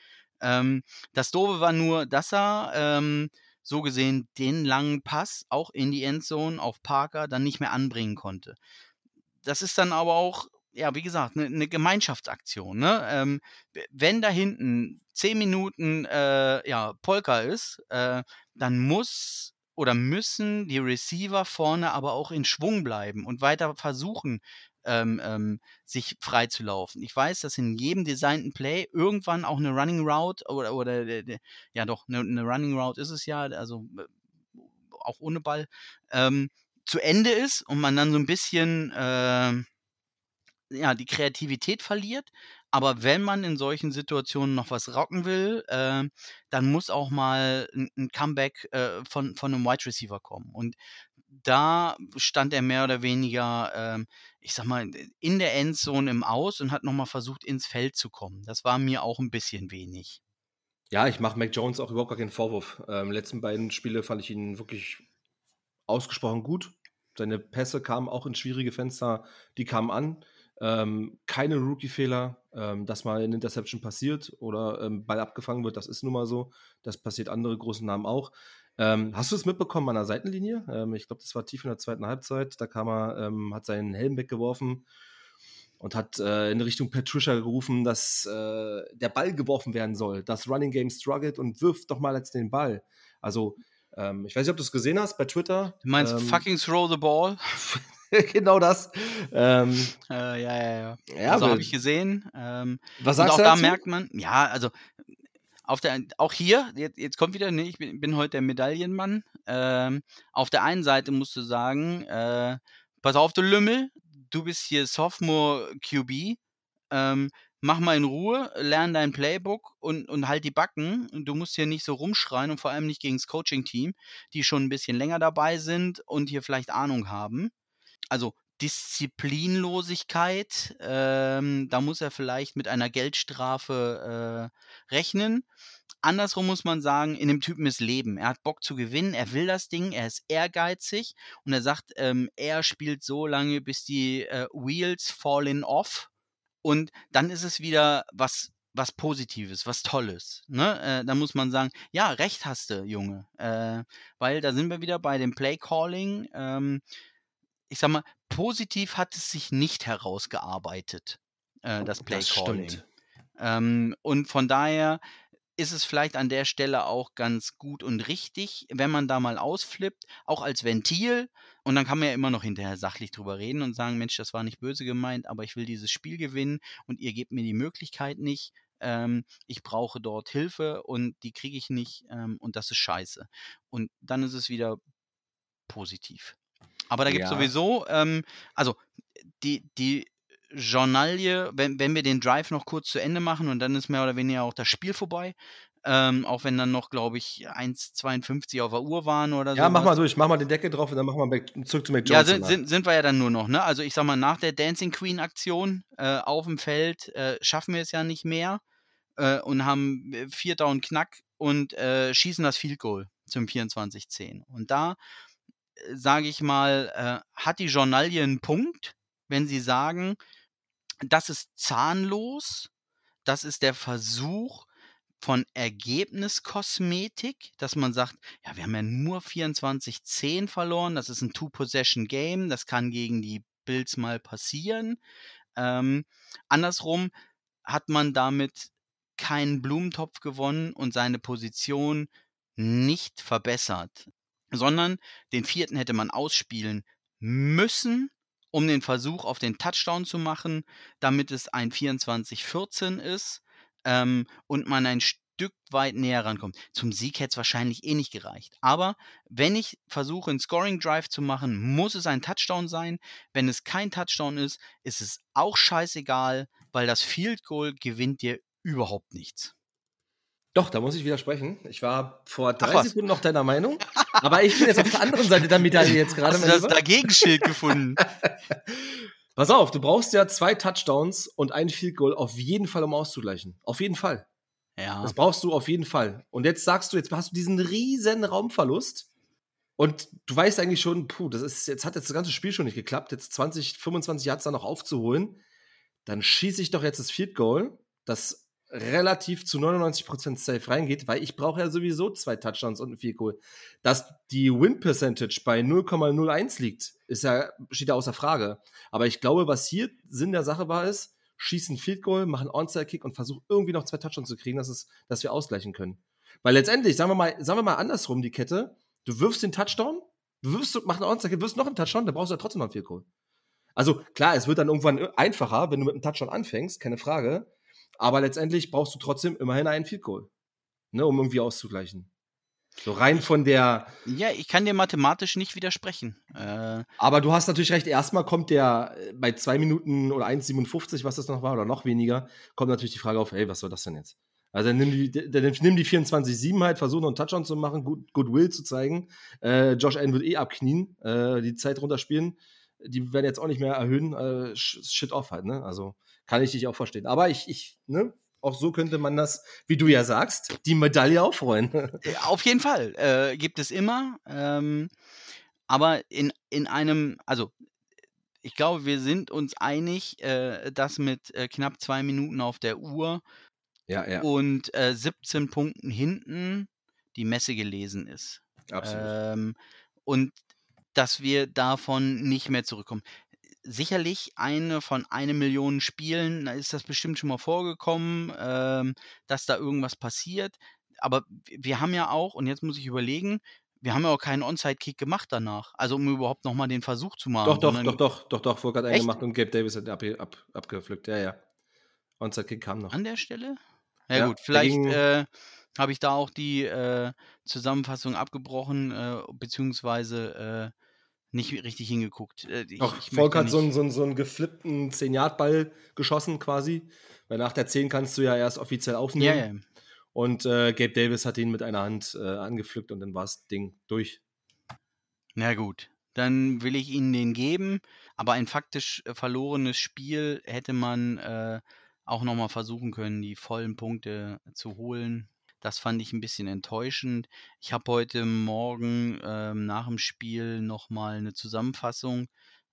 Ähm, das Doofe war nur, dass er ähm, so gesehen den langen Pass auch in die Endzone auf Parker dann nicht mehr anbringen konnte. Das ist dann aber auch, ja, wie gesagt, eine ne Gemeinschaftsaktion. Ne? Ähm, wenn da hinten 10 Minuten äh, ja, Polka ist, äh, dann muss oder müssen die Receiver vorne aber auch in Schwung bleiben und weiter versuchen, ähm, ähm, sich frei zu laufen. Ich weiß, dass in jedem designten Play irgendwann auch eine Running Route oder, oder äh, ja doch, eine, eine Running Route ist es ja, also äh, auch ohne Ball, ähm, zu Ende ist und man dann so ein bisschen äh, ja, die Kreativität verliert. Aber wenn man in solchen Situationen noch was rocken will, äh, dann muss auch mal ein, ein Comeback äh, von, von einem Wide Receiver kommen. Und da stand er mehr oder weniger, ähm, ich sag mal, in der Endzone im Aus und hat nochmal versucht, ins Feld zu kommen. Das war mir auch ein bisschen wenig. Ja, ich mache Mac Jones auch überhaupt gar keinen Vorwurf. Ähm, letzten beiden Spiele fand ich ihn wirklich ausgesprochen gut. Seine Pässe kamen auch in schwierige Fenster, die kamen an. Ähm, keine Rookie-Fehler, ähm, dass mal eine Interception passiert oder ähm, Ball abgefangen wird, das ist nun mal so. Das passiert andere großen Namen auch. Ähm, hast du es mitbekommen an der Seitenlinie? Ähm, ich glaube, das war tief in der zweiten Halbzeit. Da kam er, ähm, hat seinen Helm weggeworfen und hat äh, in Richtung Patricia gerufen, dass äh, der Ball geworfen werden soll. Das Running Game struggelt und wirft doch mal jetzt den Ball. Also, ähm, ich weiß nicht, ob du es gesehen hast bei Twitter. Du meinst ähm, fucking throw the ball? genau das. Ähm, Äh, ja, ja, ja. ja, also habe ich gesehen. Ähm, was und sagst auch du da dazu? merkt man, ja, also auf der, auch hier, jetzt, jetzt kommt wieder, ne, ich bin, bin heute der Medaillenmann. Ähm, auf der einen Seite musst du sagen, äh, pass auf, du Lümmel, du bist hier Sophomore QB. Ähm, mach mal in Ruhe, lern dein Playbook und, und halt die Backen. Du musst hier nicht so rumschreien und vor allem nicht gegen das Coaching-Team, die schon ein bisschen länger dabei sind und hier vielleicht Ahnung haben. Also Disziplinlosigkeit, ähm, da muss er vielleicht mit einer Geldstrafe äh, rechnen. Andersrum muss man sagen, in dem Typen ist Leben. Er hat Bock zu gewinnen, er will das Ding, er ist ehrgeizig und er sagt, ähm, er spielt so lange, bis die äh, Wheels fallen off. Und dann ist es wieder was, was Positives, was Tolles. Ne? Äh, da muss man sagen, ja, recht hast du, Junge. Äh, weil da sind wir wieder bei dem Play Calling. Ähm, ich sag mal, positiv hat es sich nicht herausgearbeitet, äh, das Play Das Calling. stimmt. Ähm, und von daher ist es vielleicht an der Stelle auch ganz gut und richtig, wenn man da mal ausflippt, auch als Ventil. Und dann kann man ja immer noch hinterher sachlich drüber reden und sagen, Mensch, das war nicht böse gemeint, aber ich will dieses Spiel gewinnen und ihr gebt mir die Möglichkeit nicht. Ähm, ich brauche dort Hilfe und die kriege ich nicht ähm, und das ist scheiße. Und dann ist es wieder positiv. Aber da gibt es Ja. sowieso, ähm, also die, die Journalie, wenn, wenn wir den Drive noch kurz zu Ende machen und dann ist mehr oder weniger auch das Spiel vorbei. Ähm, auch wenn dann noch, glaube ich, 1,52 auf der Uhr waren oder so. Ja, mach mal durch, mach mal den Deckel drauf und dann machen wir zurück zu Mac Ja, sind, sind, sind wir ja dann nur noch, ne? Also ich sag mal, nach der Dancing Queen Aktion äh, auf dem Feld äh, schaffen wir es ja nicht mehr äh, und haben äh, Vierter und Knack und äh, schießen das Field Goal zum 24-10. Und da, äh, sage ich mal, hat die Journalie einen Punkt, wenn sie sagen, das ist zahnlos, das ist der Versuch von Ergebniskosmetik, dass man sagt, ja, wir haben ja nur 24-10 verloren, das ist ein Two-Possession-Game, das kann gegen die Bills mal passieren. Ähm, andersrum hat man damit keinen Blumentopf gewonnen und seine Position nicht verbessert, sondern den vierten hätte man ausspielen müssen, um den Versuch auf den Touchdown zu machen, damit es ein 24-14 ist ähm, und man ein Stück weit näher rankommt. Zum Sieg hätte es wahrscheinlich eh nicht gereicht. Aber wenn ich versuche, einen Scoring Drive zu machen, muss es ein Touchdown sein. Wenn es kein Touchdown ist, ist es auch scheißegal, weil das Field Goal gewinnt dir überhaupt nichts. Doch, da muss ich widersprechen. Ich war vor drei was. Sekunden noch deiner Meinung, aber ich bin jetzt auf der anderen Seite der Medaille jetzt gerade. Hast du das. Dagegenschild gefunden? Pass auf, du brauchst ja zwei Touchdowns und ein Field Goal auf jeden Fall, um auszugleichen. Auf jeden Fall. Ja. Das brauchst du auf jeden Fall. Und jetzt sagst du, jetzt hast du diesen riesen Raumverlust. Und du weißt eigentlich schon, puh, das ist, jetzt hat jetzt das ganze Spiel schon nicht geklappt, jetzt 20, 25 Yards da noch aufzuholen. Dann schieße ich doch jetzt das Field Goal, das relativ zu 99% safe reingeht, weil ich brauche ja sowieso zwei Touchdowns und ein Field Goal. Dass die Win Percentage bei 0,01 liegt, ist ja, steht ja außer Frage. Aber ich glaube, was hier Sinn der Sache war, ist, schießen Field Goal, machen Onside Kick und versuchen irgendwie noch zwei Touchdowns zu kriegen, dass, es, dass wir ausgleichen können. Weil letztendlich, sagen wir mal, sagen wir mal andersrum die Kette, du wirfst den Touchdown, du wirfst, machst einen Onside Kick, wirfst noch einen Touchdown, dann brauchst du ja trotzdem noch einen Field Goal. Also klar, es wird dann irgendwann einfacher, wenn du mit einem Touchdown anfängst, keine Frage. Aber letztendlich brauchst du trotzdem immerhin einen Field Goal, ne, um irgendwie auszugleichen. So rein von der. Ja, ich kann dir mathematisch nicht widersprechen. Äh, aber du hast natürlich recht, erstmal kommt der äh, bei zwei Minuten oder 1,57, was das noch war, oder noch weniger, kommt natürlich die Frage auf, hey, was soll das denn jetzt? Also dann nimm die, dann nimm die 24-7 halt, versuch noch einen Touchdown zu machen, gut, Goodwill zu zeigen. Äh, Josh Allen wird eh abknien, äh, die Zeit runterspielen. Die werden jetzt auch nicht mehr erhöhen. Äh, shit off halt, ne? Also kann ich dich auch verstehen. Aber ich, ich, ne? Auch so könnte man das, wie du ja sagst, die Medaille aufrollen. Auf jeden Fall. Äh, gibt es immer. Ähm, aber in, in einem, also ich glaube, wir sind uns einig, äh, dass mit äh, knapp zwei Minuten auf der Uhr ja, ja. und äh, 17 Punkten hinten die Messe gelesen ist. Absolut. Ähm, und dass wir davon nicht mehr zurückkommen sicherlich eine von eine Million Spielen, da ist das bestimmt schon mal vorgekommen, ähm, dass da irgendwas passiert. Aber wir haben ja auch, und jetzt muss ich überlegen, wir haben ja auch keinen Onside-Kick gemacht danach. Also um überhaupt nochmal den Versuch zu machen. Doch, doch, doch, doch, doch, doch, Volk hat einen gemacht und Gabe Davis hat ab, ab, abgepflückt. Ja, ja. Onside-Kick kam noch. An der Stelle? Ja, ja gut, vielleicht äh, habe ich da auch die äh, Zusammenfassung abgebrochen, äh, beziehungsweise äh, nicht richtig hingeguckt. Äh, ich, Doch, ich Volk hat so einen, so, einen, so einen geflippten 10-Yard-Ball geschossen quasi. Weil nach der 10 kannst du ja erst offiziell aufnehmen. Ja, ja. Und äh, Gabe Davis hat ihn mit einer Hand äh, angepflückt und dann war das Ding durch. Na gut, dann will ich Ihnen den geben. Aber ein faktisch äh, verlorenes Spiel hätte man äh, auch nochmal versuchen können, die vollen Punkte zu holen. Das fand ich ein bisschen enttäuschend. Ich habe heute Morgen ähm, nach dem Spiel nochmal eine Zusammenfassung,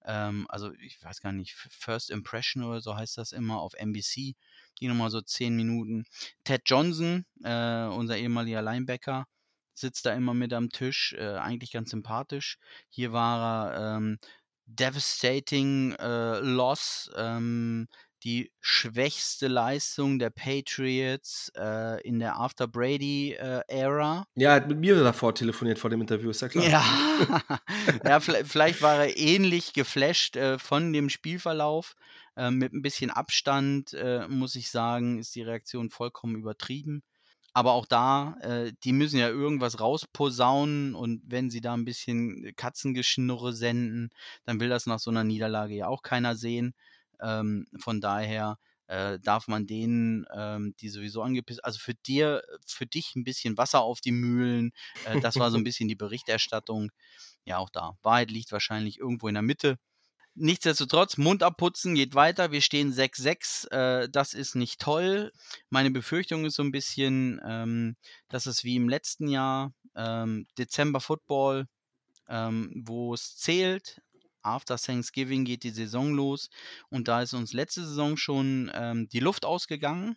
ähm, also ich weiß gar nicht, First Impression oder so heißt das immer auf NBC, die nochmal so zehn Minuten. Ted Johnson, äh, unser ehemaliger Linebacker, sitzt da immer mit am Tisch, äh, eigentlich ganz sympathisch. Hier war er ähm, devastating äh, loss. Ähm, die schwächste Leistung der Patriots äh, in der After Brady-Ära. Äh, ja, er hat mit mir davor telefoniert vor dem Interview, ist ja klar. Ja, ja vielleicht war er ähnlich geflasht äh, von dem Spielverlauf. Äh, mit ein bisschen Abstand, äh, muss ich sagen, ist die Reaktion vollkommen übertrieben. Aber auch da, äh, die müssen ja irgendwas rausposaunen und wenn sie da ein bisschen Katzengeschnurre senden, dann will das nach so einer Niederlage ja auch keiner sehen. Ähm, von daher äh, darf man denen, ähm, die sowieso angepisst, also für dir, für dich ein bisschen Wasser auf die Mühlen. Äh, das war so ein bisschen die Berichterstattung. Ja, auch da. Wahrheit liegt wahrscheinlich irgendwo in der Mitte. Nichtsdestotrotz, Mund abputzen geht weiter. Wir stehen 6-6. Äh, das ist nicht toll. Meine Befürchtung ist so ein bisschen, ähm, dass es wie im letzten Jahr, ähm, Dezember Football, ähm, wo es zählt, after Thanksgiving geht die Saison los und da ist uns letzte Saison schon ähm, die Luft ausgegangen.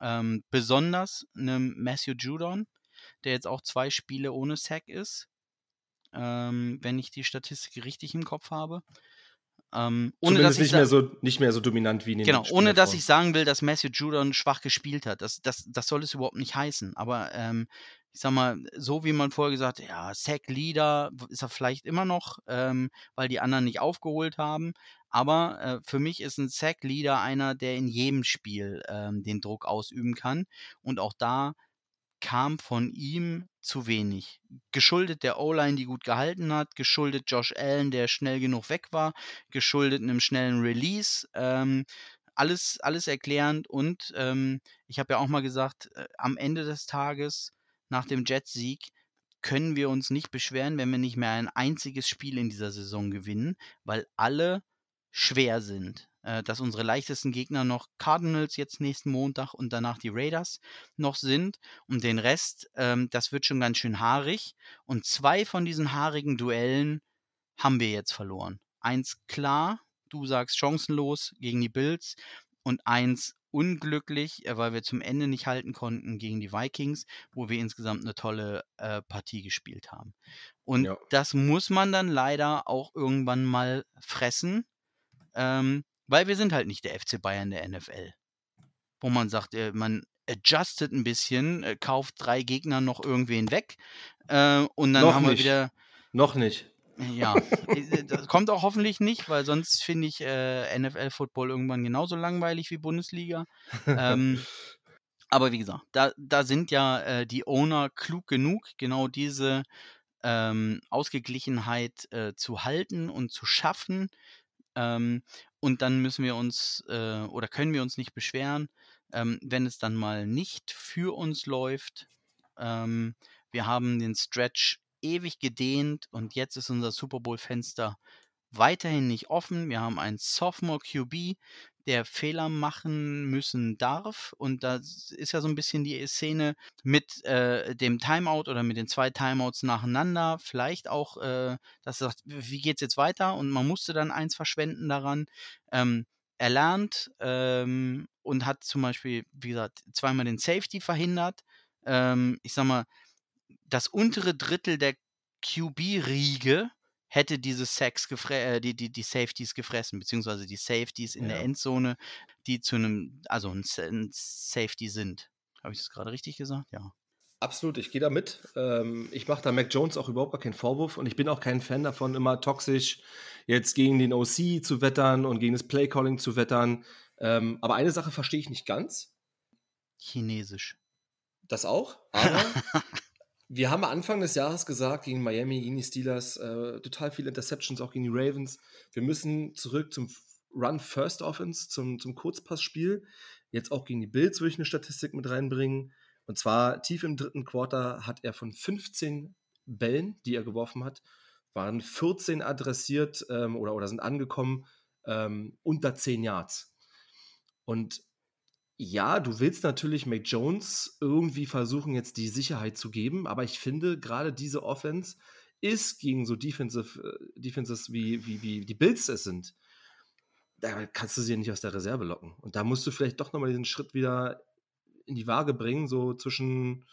Ähm, besonders einem Matthew Judon, der jetzt auch zwei Spiele ohne Sack ist, ähm, wenn ich die Statistik richtig im Kopf habe. Ähm, ohne dass nicht, mehr so, nicht mehr so dominant wie in den Genau, Spielen ohne dass ich sagen will, dass Matthew Judon schwach gespielt hat. Das, das, das soll es überhaupt nicht heißen. Aber ähm, ich sag mal, so wie man vorher gesagt hat, ja, Sack Leader ist er vielleicht immer noch, ähm, weil die anderen nicht aufgeholt haben. Aber äh, für mich ist ein Sack Leader einer, der in jedem Spiel ähm, den Druck ausüben kann. Und auch da kam von ihm zu wenig. Geschuldet der O-Line, die gut gehalten hat, geschuldet Josh Allen, der schnell genug weg war, geschuldet einem schnellen Release. Ähm, alles, alles erklärend und ähm, ich habe ja auch mal gesagt, äh, am Ende des Tages nach dem Jets-Sieg können wir uns nicht beschweren, wenn wir nicht mehr ein einziges Spiel in dieser Saison gewinnen, weil alle schwer sind. äh, dass unsere leichtesten Gegner noch Cardinals jetzt nächsten Montag und danach die Raiders noch sind. Und den Rest, ähm, das wird schon ganz schön haarig. Und zwei von diesen haarigen Duellen haben wir jetzt verloren. Eins klar, du sagst chancenlos gegen die Bills und eins unglücklich, äh, weil wir zum Ende nicht halten konnten gegen die Vikings, wo wir insgesamt eine tolle äh, Partie gespielt haben. Und ja. das muss man dann leider auch irgendwann mal fressen, ähm, weil wir sind halt nicht der FC Bayern der NFL. Wo man sagt, äh, man adjustet ein bisschen, äh, kauft drei Gegner noch irgendwen weg äh, und dann noch haben nicht. wir wieder. Noch nicht. Ja, äh, das kommt auch hoffentlich nicht, weil sonst finde ich äh, NFL-Football irgendwann genauso langweilig wie Bundesliga. ähm, aber wie gesagt, da, da sind ja äh, die Owner klug genug, genau diese ähm, Ausgeglichenheit äh, zu halten und zu schaffen. Ähm, und dann müssen wir uns äh, oder können wir uns nicht beschweren, ähm, wenn es dann mal nicht für uns läuft. Ähm, wir haben den Stretch ewig gedehnt und jetzt ist unser Super Bowl-Fenster weiterhin nicht offen. Wir haben einen Sophomore QB, der Fehler machen müssen darf. Und da ist ja so ein bisschen die Szene mit äh, dem Timeout oder mit den zwei Timeouts nacheinander. Vielleicht auch, äh, dass er sagt, wie geht's jetzt weiter? Und man musste dann eins verschwenden daran. Ähm, er lernt ähm, und hat zum Beispiel, wie gesagt, zweimal den Safety verhindert. Ähm, ich sag mal, das untere Drittel der QB-Riege hätte diese Sacks äh, die, die, die Safeties gefressen, beziehungsweise die Safeties in ja. der Endzone, die zu einem, also ein, ein Safety sind. Habe ich das gerade richtig gesagt? Ja. Absolut, ich gehe da mit. Ähm, ich mache da Mac Jones auch überhaupt gar keinen Vorwurf und ich bin auch kein Fan davon, immer toxisch jetzt gegen den OC zu wettern und gegen das Playcalling zu wettern. Ähm, aber eine Sache verstehe ich nicht ganz. Chinesisch. Das auch, aber wir haben Anfang des Jahres gesagt, gegen Miami, gegen die Steelers, äh, total viele Interceptions, auch gegen die Ravens. Wir müssen zurück zum Run First Offense, zum, zum Kurzpassspiel. Jetzt auch gegen die Bills würde ich eine Statistik mit reinbringen. Und zwar tief im dritten Quarter hat er von 15 Bällen, die er geworfen hat, waren 14 adressiert ähm, oder, oder sind angekommen ähm, unter 10 Yards. Und ja, du willst natürlich Mac Jones irgendwie versuchen, jetzt die Sicherheit zu geben, aber ich finde, gerade diese Offense ist gegen so Defensive, äh, Defenses wie, wie, wie die Bills es sind. Da kannst du sie nicht aus der Reserve locken. Und da musst du vielleicht doch nochmal diesen Schritt wieder in die Waage bringen, so zwischen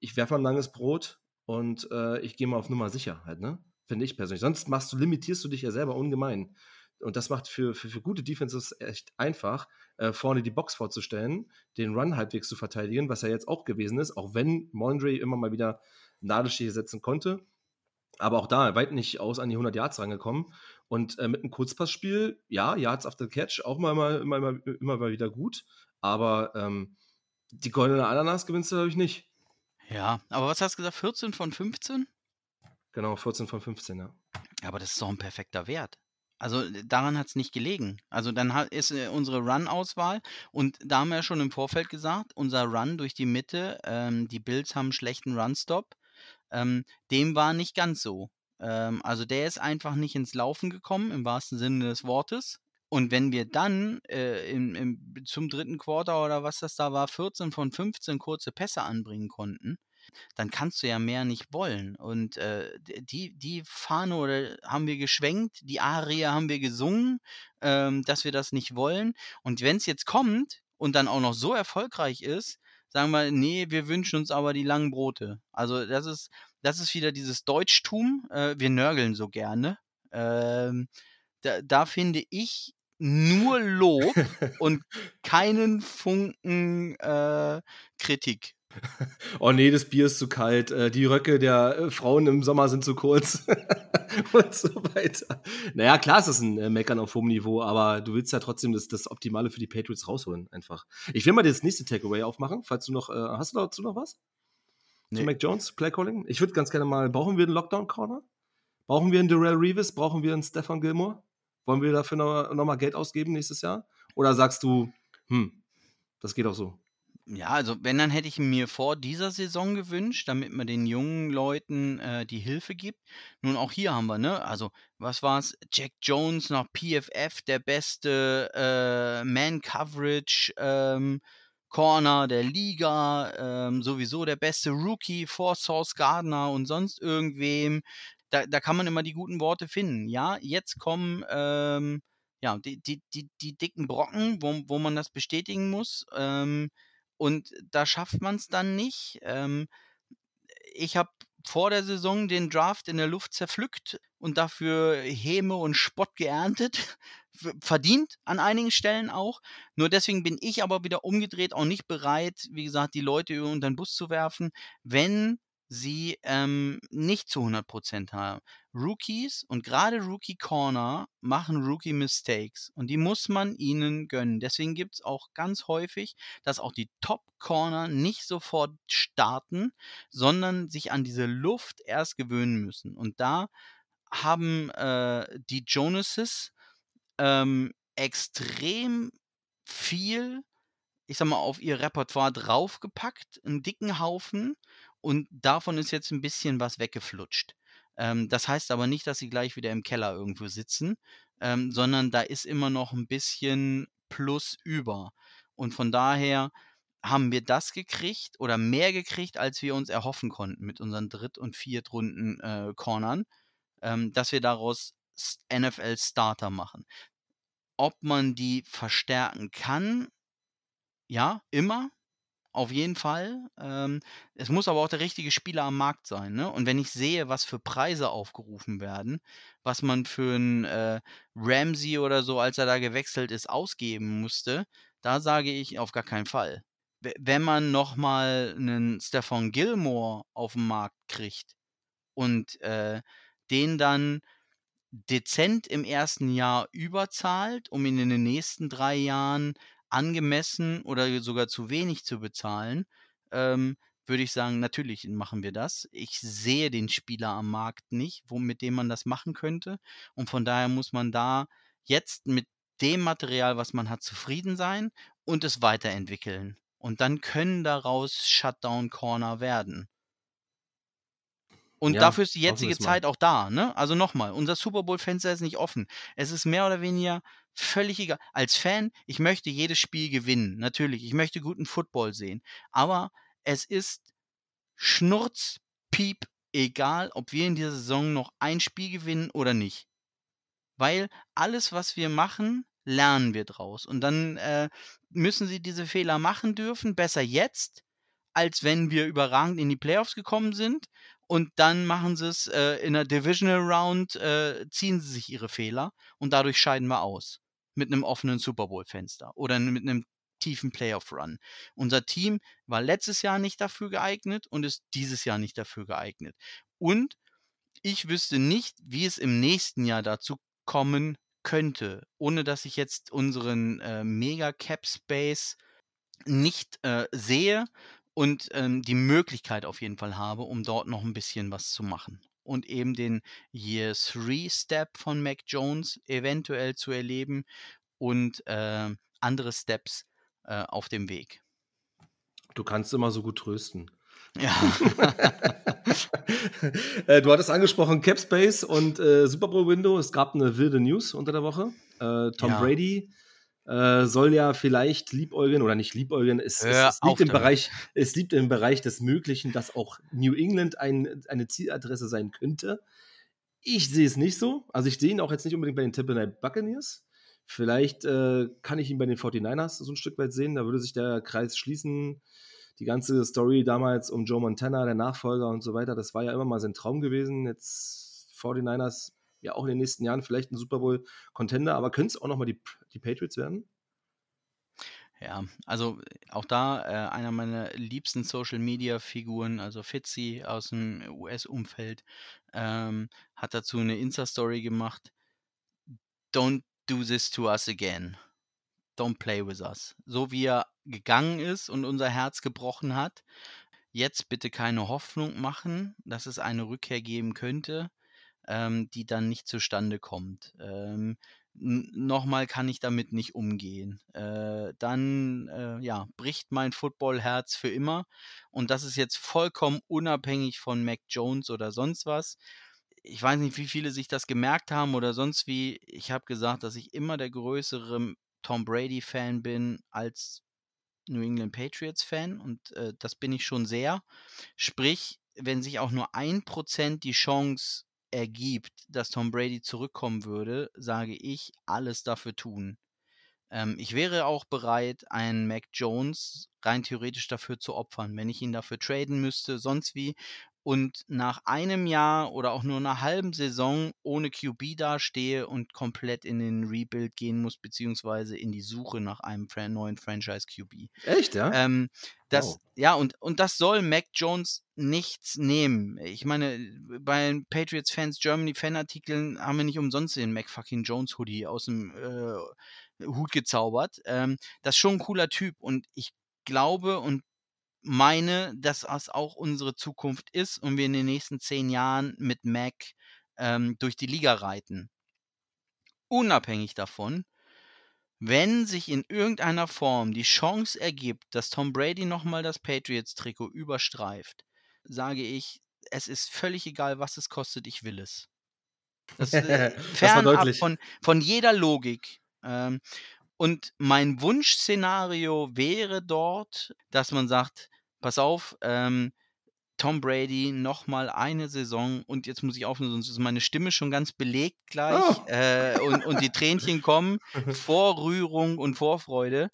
ich werfe mal ein langes Brot und äh, ich gehe mal auf Nummer sicher halt, ne? Finde ich persönlich. Sonst machst du, limitierst du dich ja selber ungemein. Und das macht für, für, für gute Defenses echt einfach, äh, vorne die Box vorzustellen, den Run halbwegs zu verteidigen, was ja jetzt auch gewesen ist, auch wenn Mondre immer mal wieder Nadelstiche setzen konnte. Aber auch da weit nicht aus an die 100 Yards rangekommen. Und äh, mit einem Kurzpassspiel, ja, Yards after Catch, auch mal, mal, immer, immer, immer mal wieder gut. Aber ähm, die goldene Ananas gewinnst du, glaube ich, nicht. Ja, aber was hast du gesagt? 14 von 15? Genau, 14 von 15, ja. Aber das ist doch ein perfekter Wert. Also daran hat es nicht gelegen. Also dann ist äh, unsere Run-Auswahl und da haben wir ja schon im Vorfeld gesagt, unser Run durch die Mitte, ähm, die Bills haben einen schlechten Run-Stop, ähm, dem war nicht ganz so. Ähm, also der ist einfach nicht ins Laufen gekommen, im wahrsten Sinne des Wortes. Und wenn wir dann äh, im, im, zum dritten Quarter oder was das da war, 14 von 15 kurze Pässe anbringen konnten, dann kannst du ja mehr nicht wollen. Und äh, die, die Fahne oder haben wir geschwenkt, die Aria haben wir gesungen, ähm, dass wir das nicht wollen. Und wenn es jetzt kommt und dann auch noch so erfolgreich ist, sagen wir, nee, wir wünschen uns aber die langen Brote. Also das ist, das ist wieder dieses Deutschtum. Äh, wir nörgeln so gerne. Ähm, da, da finde ich nur Lob und keinen Funken äh, Kritik. Oh nee, das Bier ist zu kalt. Äh, die Röcke der äh, Frauen im Sommer sind zu kurz. und so weiter. Naja, klar ist das ein äh, Meckern auf hohem Niveau, aber du willst ja trotzdem das, das Optimale für die Patriots rausholen, einfach. Ich will mal das nächste Takeaway aufmachen, falls du noch, äh, hast du dazu noch was? Nee. Zu Mac Jones, Playcalling? Ich würde ganz gerne mal, brauchen wir einen Lockdown-Corner? Brauchen wir einen Darrell Reeves? Brauchen wir einen Stefan Gilmore? Wollen wir dafür noch, noch mal Geld ausgeben nächstes Jahr? Oder sagst du, hm, das geht auch so? Ja, also wenn, dann hätte ich ihn mir vor dieser Saison gewünscht, damit man den jungen Leuten, äh, die Hilfe gibt. Nun auch hier haben wir, ne, also was war's? Jack Jones nach PFF, der beste, äh, Man-Coverage, ähm, Corner der Liga, ähm, sowieso der beste Rookie vor Sauce Gardner und sonst irgendwem. Da da kann man immer die guten Worte finden. Ja, jetzt kommen, ähm, ja, die die die die dicken Brocken, wo wo man das bestätigen muss, ähm, und da schafft man's dann nicht. Ähm, ich habe vor der Saison den Draft in der Luft zerpflückt und dafür Häme und Spott geerntet. Verdient an einigen Stellen auch. Nur deswegen bin ich aber wieder umgedreht auch nicht bereit, wie gesagt, die Leute unter den Bus zu werfen, wenn sie, ähm, nicht zu 100% haben. Rookies und gerade Rookie Corner machen Rookie Mistakes und die muss man ihnen gönnen. Deswegen gibt's auch ganz häufig, dass auch die Top Corner nicht sofort starten, sondern sich an diese Luft erst gewöhnen müssen. Und da haben, äh, die Jonases, ähm, extrem viel, ich sage mal, auf ihr Repertoire draufgepackt, 'n dicken Haufen und davon ist jetzt ein bisschen was weggeflutscht. Ähm, das heißt aber nicht, dass sie gleich wieder im Keller irgendwo sitzen, ähm, sondern da ist immer noch ein bisschen Plus über. Und von daher haben wir das gekriegt oder mehr gekriegt, als wir uns erhoffen konnten mit unseren Dritt und Viertrunden, äh, ähm, dass wir daraus NFL-Starter machen. Ob man die verstärken kann? Ja, immer auf jeden Fall. Ähm, es muss aber auch der richtige Spieler am Markt sein, ne? Und wenn ich sehe, was für Preise aufgerufen werden, was man für 'n, äh, Ramsey oder so, als er da gewechselt ist, ausgeben musste, da sage ich: „Auf gar keinen Fall.“ We wenn man noch mal 'nen Stephon Gilmore auf'n Markt kriegt und, äh, den dann dezent im ersten Jahr überzahlt, um ihn in den nächsten 3 Jahren angemessen oder sogar zu wenig zu bezahlen, ähm, würde ich sagen, natürlich machen wir das. Ich sehe den Spieler am Markt nicht, wo mit dem man das machen könnte. Und von daher muss man da jetzt mit dem Material, was man hat, zufrieden sein und es weiterentwickeln. Und dann können daraus Shutdown Corner werden. Und Ja, dafür ist die jetzige. Zeit auch da, ne? Also nochmal, unser Super Bowl-Fenster ist nicht offen. Es ist mehr oder weniger völlig egal. Als Fan, ich möchte jedes Spiel gewinnen, natürlich. Ich möchte guten Football sehen. Aber es ist schnurzpiep egal, ob wir in dieser Saison noch ein Spiel gewinnen oder nicht. Weil alles, was wir machen, lernen wir draus. Und dann, äh, müssen sie diese Fehler machen dürfen. Besser jetzt, als wenn wir überragend in die Playoffs gekommen sind und dann machen sie's, äh, in der Divisional Round, äh, ziehen sie sich ihre Fehler und dadurch scheiden wir aus mit 'nem offenen Super Bowl-Fenster oder mit 'nem tiefen Playoff-Run. Unser Team war letztes Jahr nicht dafür geeignet und ist dieses Jahr nicht dafür geeignet. Und ich wüsste nicht, wie es im nächsten Jahr dazu kommen könnte, ohne dass ich jetzt unseren, äh, Mega Cap Space nicht, äh, sehe und, ähm, die Möglichkeit auf jeden Fall habe, um dort noch 'n bisschen was zu machen und eben den Year 3 Step von Mac Jones eventuell zu erleben und, ähm, andere Steps, äh, auf dem Weg. Du kannst immer so gut trösten. Ja. Äh, du hattest angesprochen Cap Space und, äh, Super Bowl Window. Es gab 'ne wilde News unter der Woche. Äh, Tom Ja. Brady, äh, soll ja vielleicht liebäugeln oder nicht liebäugeln. Es es Hör es auf liegt im damit. Bereich es liegt im Bereich des Möglichen, dass auch New England ein eine Zieladresse sein könnte. Ich sehe es nicht so. Also, ich sehe ihn auch jetzt nicht unbedingt bei den Tampa Bay Buccaneers. Vielleicht, äh, kann ich ihn bei den 49ers so 'n Stück weit sehen. Da würde sich der Kreis schließen. Die ganze Story damals um Joe Montana, der Nachfolger und so weiter, das war ja immer mal sein Traum gewesen. Jetzt 49ers ja auch in den nächsten Jahren vielleicht 'n Super Bowl Contender, aber können's auch noch mal die die Patriots werden? Ja, also, auch da, äh, einer meiner liebsten Social-Media-Figuren, also Fitzy aus'm US-Umfeld, ähm, hat dazu 'ne Insta-Story gemacht: „Don't do this to us again. Don't play with us.“ So wie er gegangen ist und unser Herz gebrochen hat, jetzt bitte keine Hoffnung machen, dass es eine Rückkehr geben könnte, ähm, die dann nicht zustande kommt. Ähm, nochmal kann ich damit nicht umgehen. Äh, dann äh, ja, bricht mein Footballherz für immer. Und das ist jetzt vollkommen unabhängig von Mac Jones oder sonst was. Ich weiß nicht, wie viele sich das gemerkt haben oder sonst wie. Ich habe gesagt, dass ich immer der größere Tom Brady-Fan bin als New England Patriots-Fan und äh, das bin ich schon sehr. Sprich, wenn sich auch nur ein Prozent die Chance ergibt, dass Tom Brady zurückkommen würde, sage ich, alles dafür tun. Ähm, ich wäre auch bereit, einen Mac Jones rein theoretisch dafür zu opfern, wenn ich ihn dafür traden müsste, sonst wie und nach einem Jahr oder auch nur einer halben Saison ohne QB dastehe und komplett in den Rebuild gehen muss, beziehungsweise in die Suche nach einem neuen Franchise QB. Echt, ja? Ähm, das, wow. Ja, und, und das soll Mac Jones nichts nehmen. Ich meine, bei den Patriots Fans Germany Fanartikeln haben wir nicht umsonst den Mac fucking Jones Hoodie aus dem äh, Hut gezaubert. Ähm, das ist schon ein cooler Typ und ich glaube und meine, dass das auch unsere Zukunft ist und wir in den nächsten zehn Jahren mit Mac ähm, durch die Liga reiten. Unabhängig davon, wenn sich in irgendeiner Form die Chance ergibt, dass Tom Brady nochmal das Patriots-Trikot überstreift, sage ich, es ist völlig egal, was es kostet, ich will es. Das, äh, fernab von, von jeder Logik. Ähm, und mein Wunschszenario wäre dort, dass man sagt, pass auf, ähm, Tom Brady noch mal eine Saison und jetzt muss ich aufhören, sonst ist meine Stimme schon ganz belegt gleich oh. äh, und, und die Tränchen kommen vor Rührung und Vorfreude.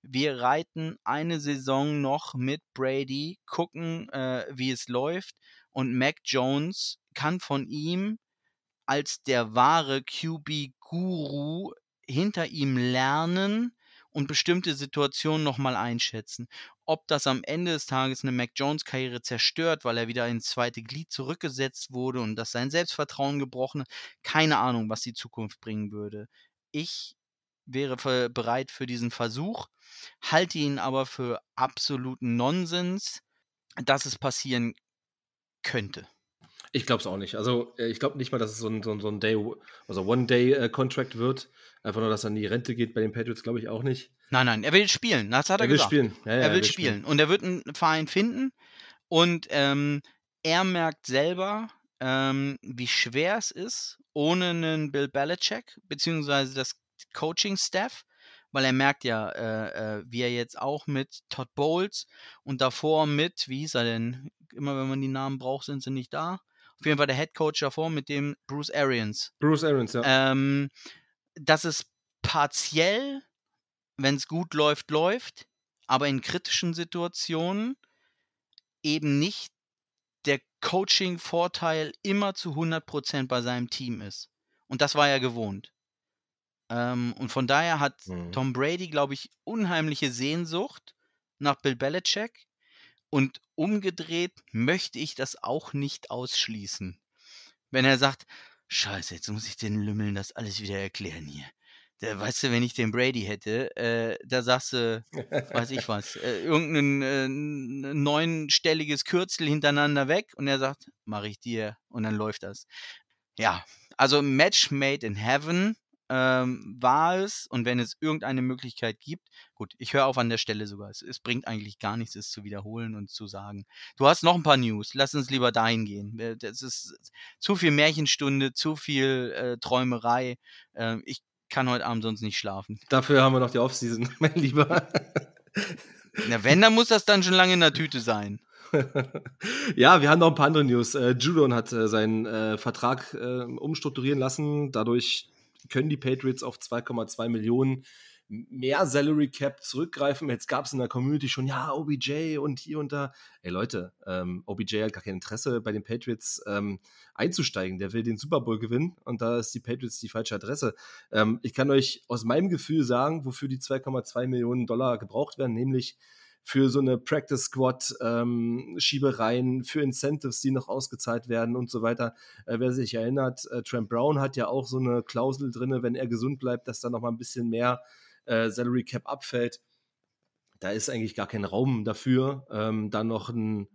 Wir reiten eine Saison noch mit Brady, gucken, äh, wie es läuft und Mac Jones kann von ihm als der wahre QB-Guru hinter ihm lernen und bestimmte Situationen nochmal einschätzen. Ob das am Ende des Tages eine Mac Jones-Karriere zerstört, weil er wieder ins zweite Glied zurückgesetzt wurde und dass sein Selbstvertrauen gebrochen keine Ahnung, was die Zukunft bringen würde. Ich wäre für, bereit für diesen Versuch, halte ihn aber für absoluten Nonsens, dass es passieren könnte. Ich glaube es auch nicht. Also äh, ich glaube nicht mal, dass es so ein, so ein, so ein Day, also One-Day-Contract wird. Einfach nur, dass er in die Rente geht bei den Patriots, glaube ich auch nicht. Nein, nein, er will spielen. Das hat er, er gesagt. Will spielen. Ja, ja, er, will er will spielen. spielen. Und er wird einen Verein finden. Und ähm, er merkt selber, ähm, wie schwer es ist, ohne einen Bill Belichick, beziehungsweise das Coaching-Staff, weil er merkt ja, äh, äh, wie er jetzt auch mit Todd Bowles und davor mit, wie hieß er denn? Immer wenn man die Namen braucht, sind sie nicht da. Auf jeden Fall der Head Coach davor mit dem Bruce Arians. Bruce Arians, ja. Ähm, dass es partiell, wenn es gut läuft, läuft, aber in kritischen Situationen eben nicht der Coaching-Vorteil immer zu 100% bei seinem Team ist. Und das war er gewohnt. Ähm, und von daher hat mhm. Tom Brady, glaube ich, unheimliche Sehnsucht nach Bill Belichick. Und umgedreht möchte ich das auch nicht ausschließen. Wenn er sagt, scheiße, jetzt muss ich den Lümmeln das alles wieder erklären hier. Der, weißt du, wenn ich den Brady hätte, äh, da sagst du, weiß ich was, äh, irgendein äh, neunstelliges Kürzel hintereinander weg und er sagt, mache ich dir und dann läuft das. Ja, also Match made in heaven ähm, war es und wenn es irgendeine Möglichkeit gibt, gut, ich höre auf an der Stelle sogar. Es, es, bringt eigentlich gar nichts, es zu wiederholen und zu sagen. Du hast noch ein paar News, lass uns lieber dahin gehen. Das ist zu viel Märchenstunde, zu viel äh, Träumerei. Äh, ich kann heute Abend sonst nicht schlafen. Dafür haben wir noch die Offseason, mein Lieber. Na, wenn, dann muss das dann schon lange in der Tüte sein. ja, wir haben noch ein paar andere News. Äh, Judon hat äh, seinen äh, Vertrag äh, umstrukturieren lassen. Dadurch können die Patriots auf 2,2 Millionen mehr Salary Cap zurückgreifen. Jetzt gab es in der Community schon, ja, OBJ und hier und da. Ey Leute, ähm, OBJ hat gar kein Interesse, bei den Patriots ähm, einzusteigen. Der will den Super Bowl gewinnen und da ist die Patriots die falsche Adresse. Ähm, ich kann euch aus meinem Gefühl sagen, wofür die 2,2 Millionen Dollar gebraucht werden, nämlich für so eine Practice Squad ähm, Schiebereien, für Incentives, die noch ausgezahlt werden und so weiter. Äh, wer sich erinnert, äh, Trent Brown hat ja auch so eine Klausel drin, wenn er gesund bleibt, dass da noch mal ein bisschen mehr äh, Salary Cap abfällt. Da ist eigentlich gar kein Raum dafür, ähm, dann noch ein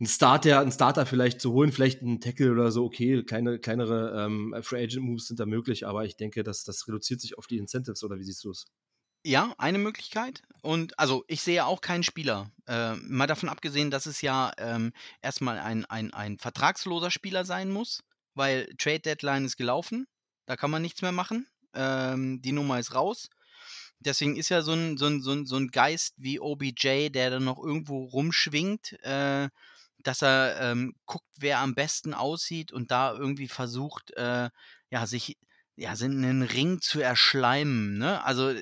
einen Starter, einen Starter vielleicht zu holen, vielleicht einen Tackle oder so, okay, kleine, kleinere ähm, Free Agent Moves sind da möglich, aber ich denke, dass das reduziert sich auf die Incentives oder wie siehst du es? Ja, eine Möglichkeit. Und also ich sehe auch keinen Spieler. Äh, mal davon abgesehen, dass es ja ähm, erstmal ein, ein, ein vertragsloser Spieler sein muss, weil Trade Deadline ist gelaufen. Da kann man nichts mehr machen. Ähm, die Nummer ist raus. Deswegen ist ja so ein, so ein, so ein, so ein Geist wie OBJ, der dann noch irgendwo rumschwingt, äh, dass er ähm, guckt, wer am besten aussieht und da irgendwie versucht, äh, ja, sich ja, einen Ring zu erschleimen. Ne? Also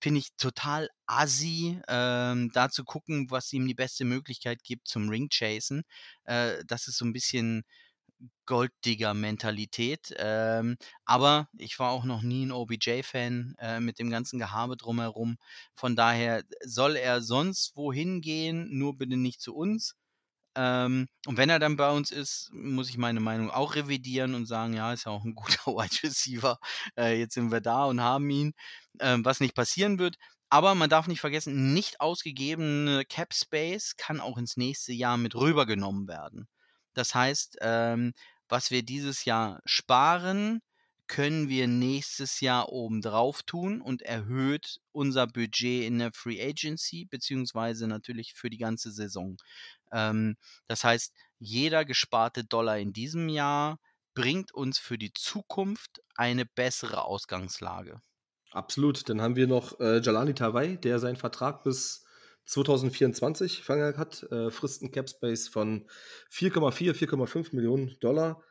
finde ich total assi, ähm, da zu gucken, was ihm die beste Möglichkeit gibt zum Ring-Chasen. Äh, das ist so ein bisschen Golddigger-Mentalität. Ähm, aber ich war auch noch nie ein OBJ-Fan äh, mit dem ganzen Gehabe drumherum. Von daher soll er sonst wohin gehen, nur bitte nicht zu uns. Ähm, und wenn er dann bei uns ist, muss ich meine Meinung auch revidieren und sagen, ja, ist ja auch ein guter Wide Receiver. Äh, jetzt sind wir da und haben ihn, ähm, was nicht passieren wird. Aber man darf nicht vergessen, nicht ausgegebene Cap Space kann auch ins nächste Jahr mit rübergenommen werden. Das heißt, ähm, was wir dieses Jahr sparen, können wir nächstes Jahr obendrauf tun und erhöht unser Budget in der Free Agency, beziehungsweise natürlich für die ganze Saison. Ähm, das heißt, jeder gesparte Dollar in diesem Jahr bringt uns für die Zukunft eine bessere Ausgangslage. Absolut. Dann haben wir noch äh, Jalani Tawai, der seinen Vertrag bis 2024 verlängert hat, äh, frisst einen Cap Space von 4,4, 4,5 Millionen Dollar.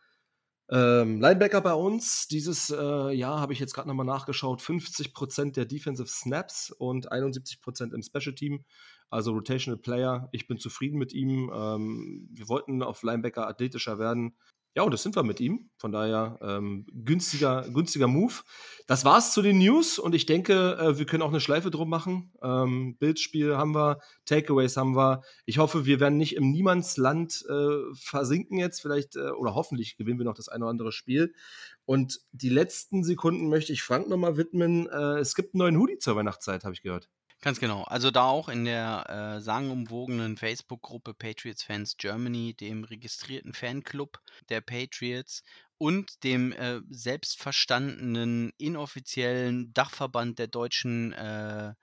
Ähm, Linebacker bei uns, dieses äh, Jahr habe ich jetzt gerade nochmal nachgeschaut, 50% der Defensive Snaps und 71% im Special Team, also Rotational Player. Ich bin zufrieden mit ihm. Ähm, wir wollten auf Linebacker athletischer werden. Ja, und das sind wir mit ihm. Von daher ähm, günstiger, günstiger Move. Das war's zu den News und ich denke, äh, wir können auch eine Schleife drum machen. Ähm, Bildspiel haben wir, Takeaways haben wir. Ich hoffe, wir werden nicht im Niemandsland äh, versinken jetzt. Vielleicht äh, oder hoffentlich gewinnen wir noch das eine oder andere Spiel. Und die letzten Sekunden möchte ich Frank nochmal widmen. Äh, es gibt einen neuen Hoodie zur Weihnachtszeit, habe ich gehört. Ganz genau. Also da auch in der äh, sagenumwogenen Facebook-Gruppe Patriots Fans Germany, dem registrierten Fanclub der Patriots und dem äh, selbstverstandenen inoffiziellen Dachverband der deutschen äh,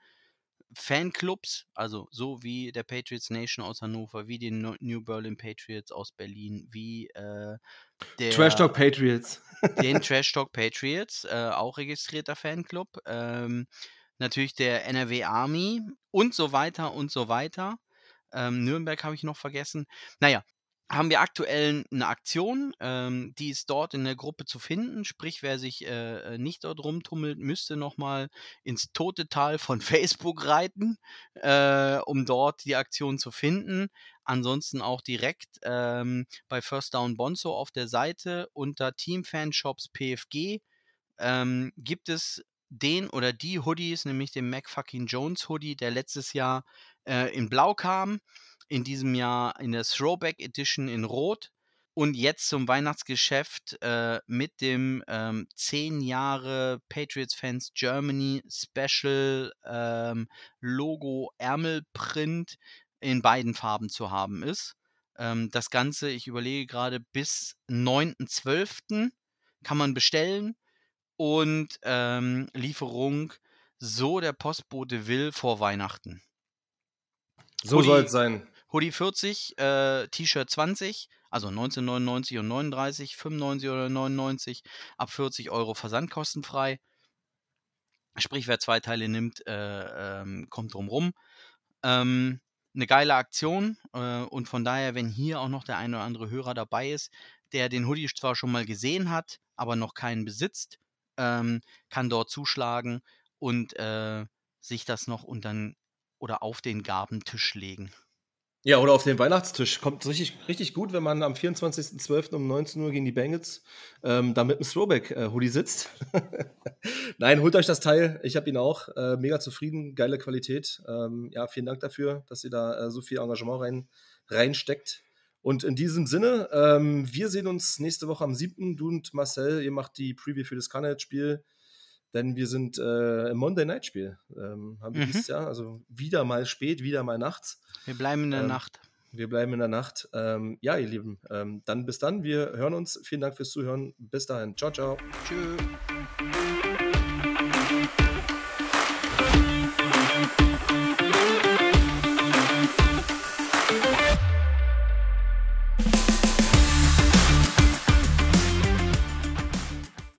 Fanclubs, also so wie der Patriots Nation aus Hannover, wie den New Berlin Patriots aus Berlin, wie äh, der Trash Talk Patriots. den Trash Talk Patriots, äh, auch registrierter Fanclub. Ähm, natürlich der NRW Army und so weiter und so weiter. Ähm, Nürnberg habe ich noch vergessen. Naja, haben wir aktuell eine Aktion, ähm, die ist dort in der Gruppe zu finden. Sprich, wer sich äh, äh nicht dort rumtummelt, müsste nochmal ins tote Tal von Facebook reiten, äh, um dort die Aktion zu finden. Ansonsten auch direkt ähm, bei First Down Bonzo auf der Seite unter Team Fanshops PFG ähm, gibt es den oder die Hoodies, nämlich den McFucking Jones Hoodie, der letztes Jahr äh, in Blau kam, in diesem Jahr in der Throwback Edition in Rot und jetzt zum Weihnachtsgeschäft äh, mit dem ähm, 10 Jahre Patriots Fans Germany Special ähm, Logo Ärmelprint in beiden Farben zu haben ist. Ähm, das Ganze, ich überlege gerade, bis 9.12. kann man bestellen und ähm, Lieferung so der Postbote will vor Weihnachten. So soll es sein. Hoodie 40, äh, T-Shirt 20, also 19,99 und 39, 95 oder 99, ab 40 Euro versandkostenfrei. Sprich, wer zwei Teile nimmt, äh, ähm, kommt drum rum. Ähm, eine geile Aktion äh, und von daher, wenn hier auch noch der eine oder andere Hörer dabei ist, der den Hoodie zwar schon mal gesehen hat, aber noch keinen besitzt, ähm, kann dort zuschlagen und äh, sich das noch unter oder auf den Gabentisch legen. Ja, oder auf den Weihnachtstisch. Kommt richtig, richtig gut, wenn man am 24.12. um 19 Uhr gegen die Bengals ähm, da mit einem Throwback-Hoodie äh, sitzt. Nein, holt euch das Teil. Ich habe ihn auch. Äh, mega zufrieden, geile Qualität. Ähm, ja, vielen Dank dafür, dass ihr da äh, so viel Engagement rein, reinsteckt. Und in diesem Sinne, ähm, wir sehen uns nächste Woche am 7. Du und Marcel, ihr macht die Preview für das Carnet-Spiel, denn wir sind äh, im Monday Night Spiel. Ähm, haben wir mhm. dieses Jahr, also wieder mal spät, wieder mal nachts. Wir bleiben in der ähm, Nacht. Wir bleiben in der Nacht. Ähm, ja, ihr Lieben, ähm, dann bis dann. Wir hören uns. Vielen Dank fürs Zuhören. Bis dahin. Ciao, ciao. Tschüss.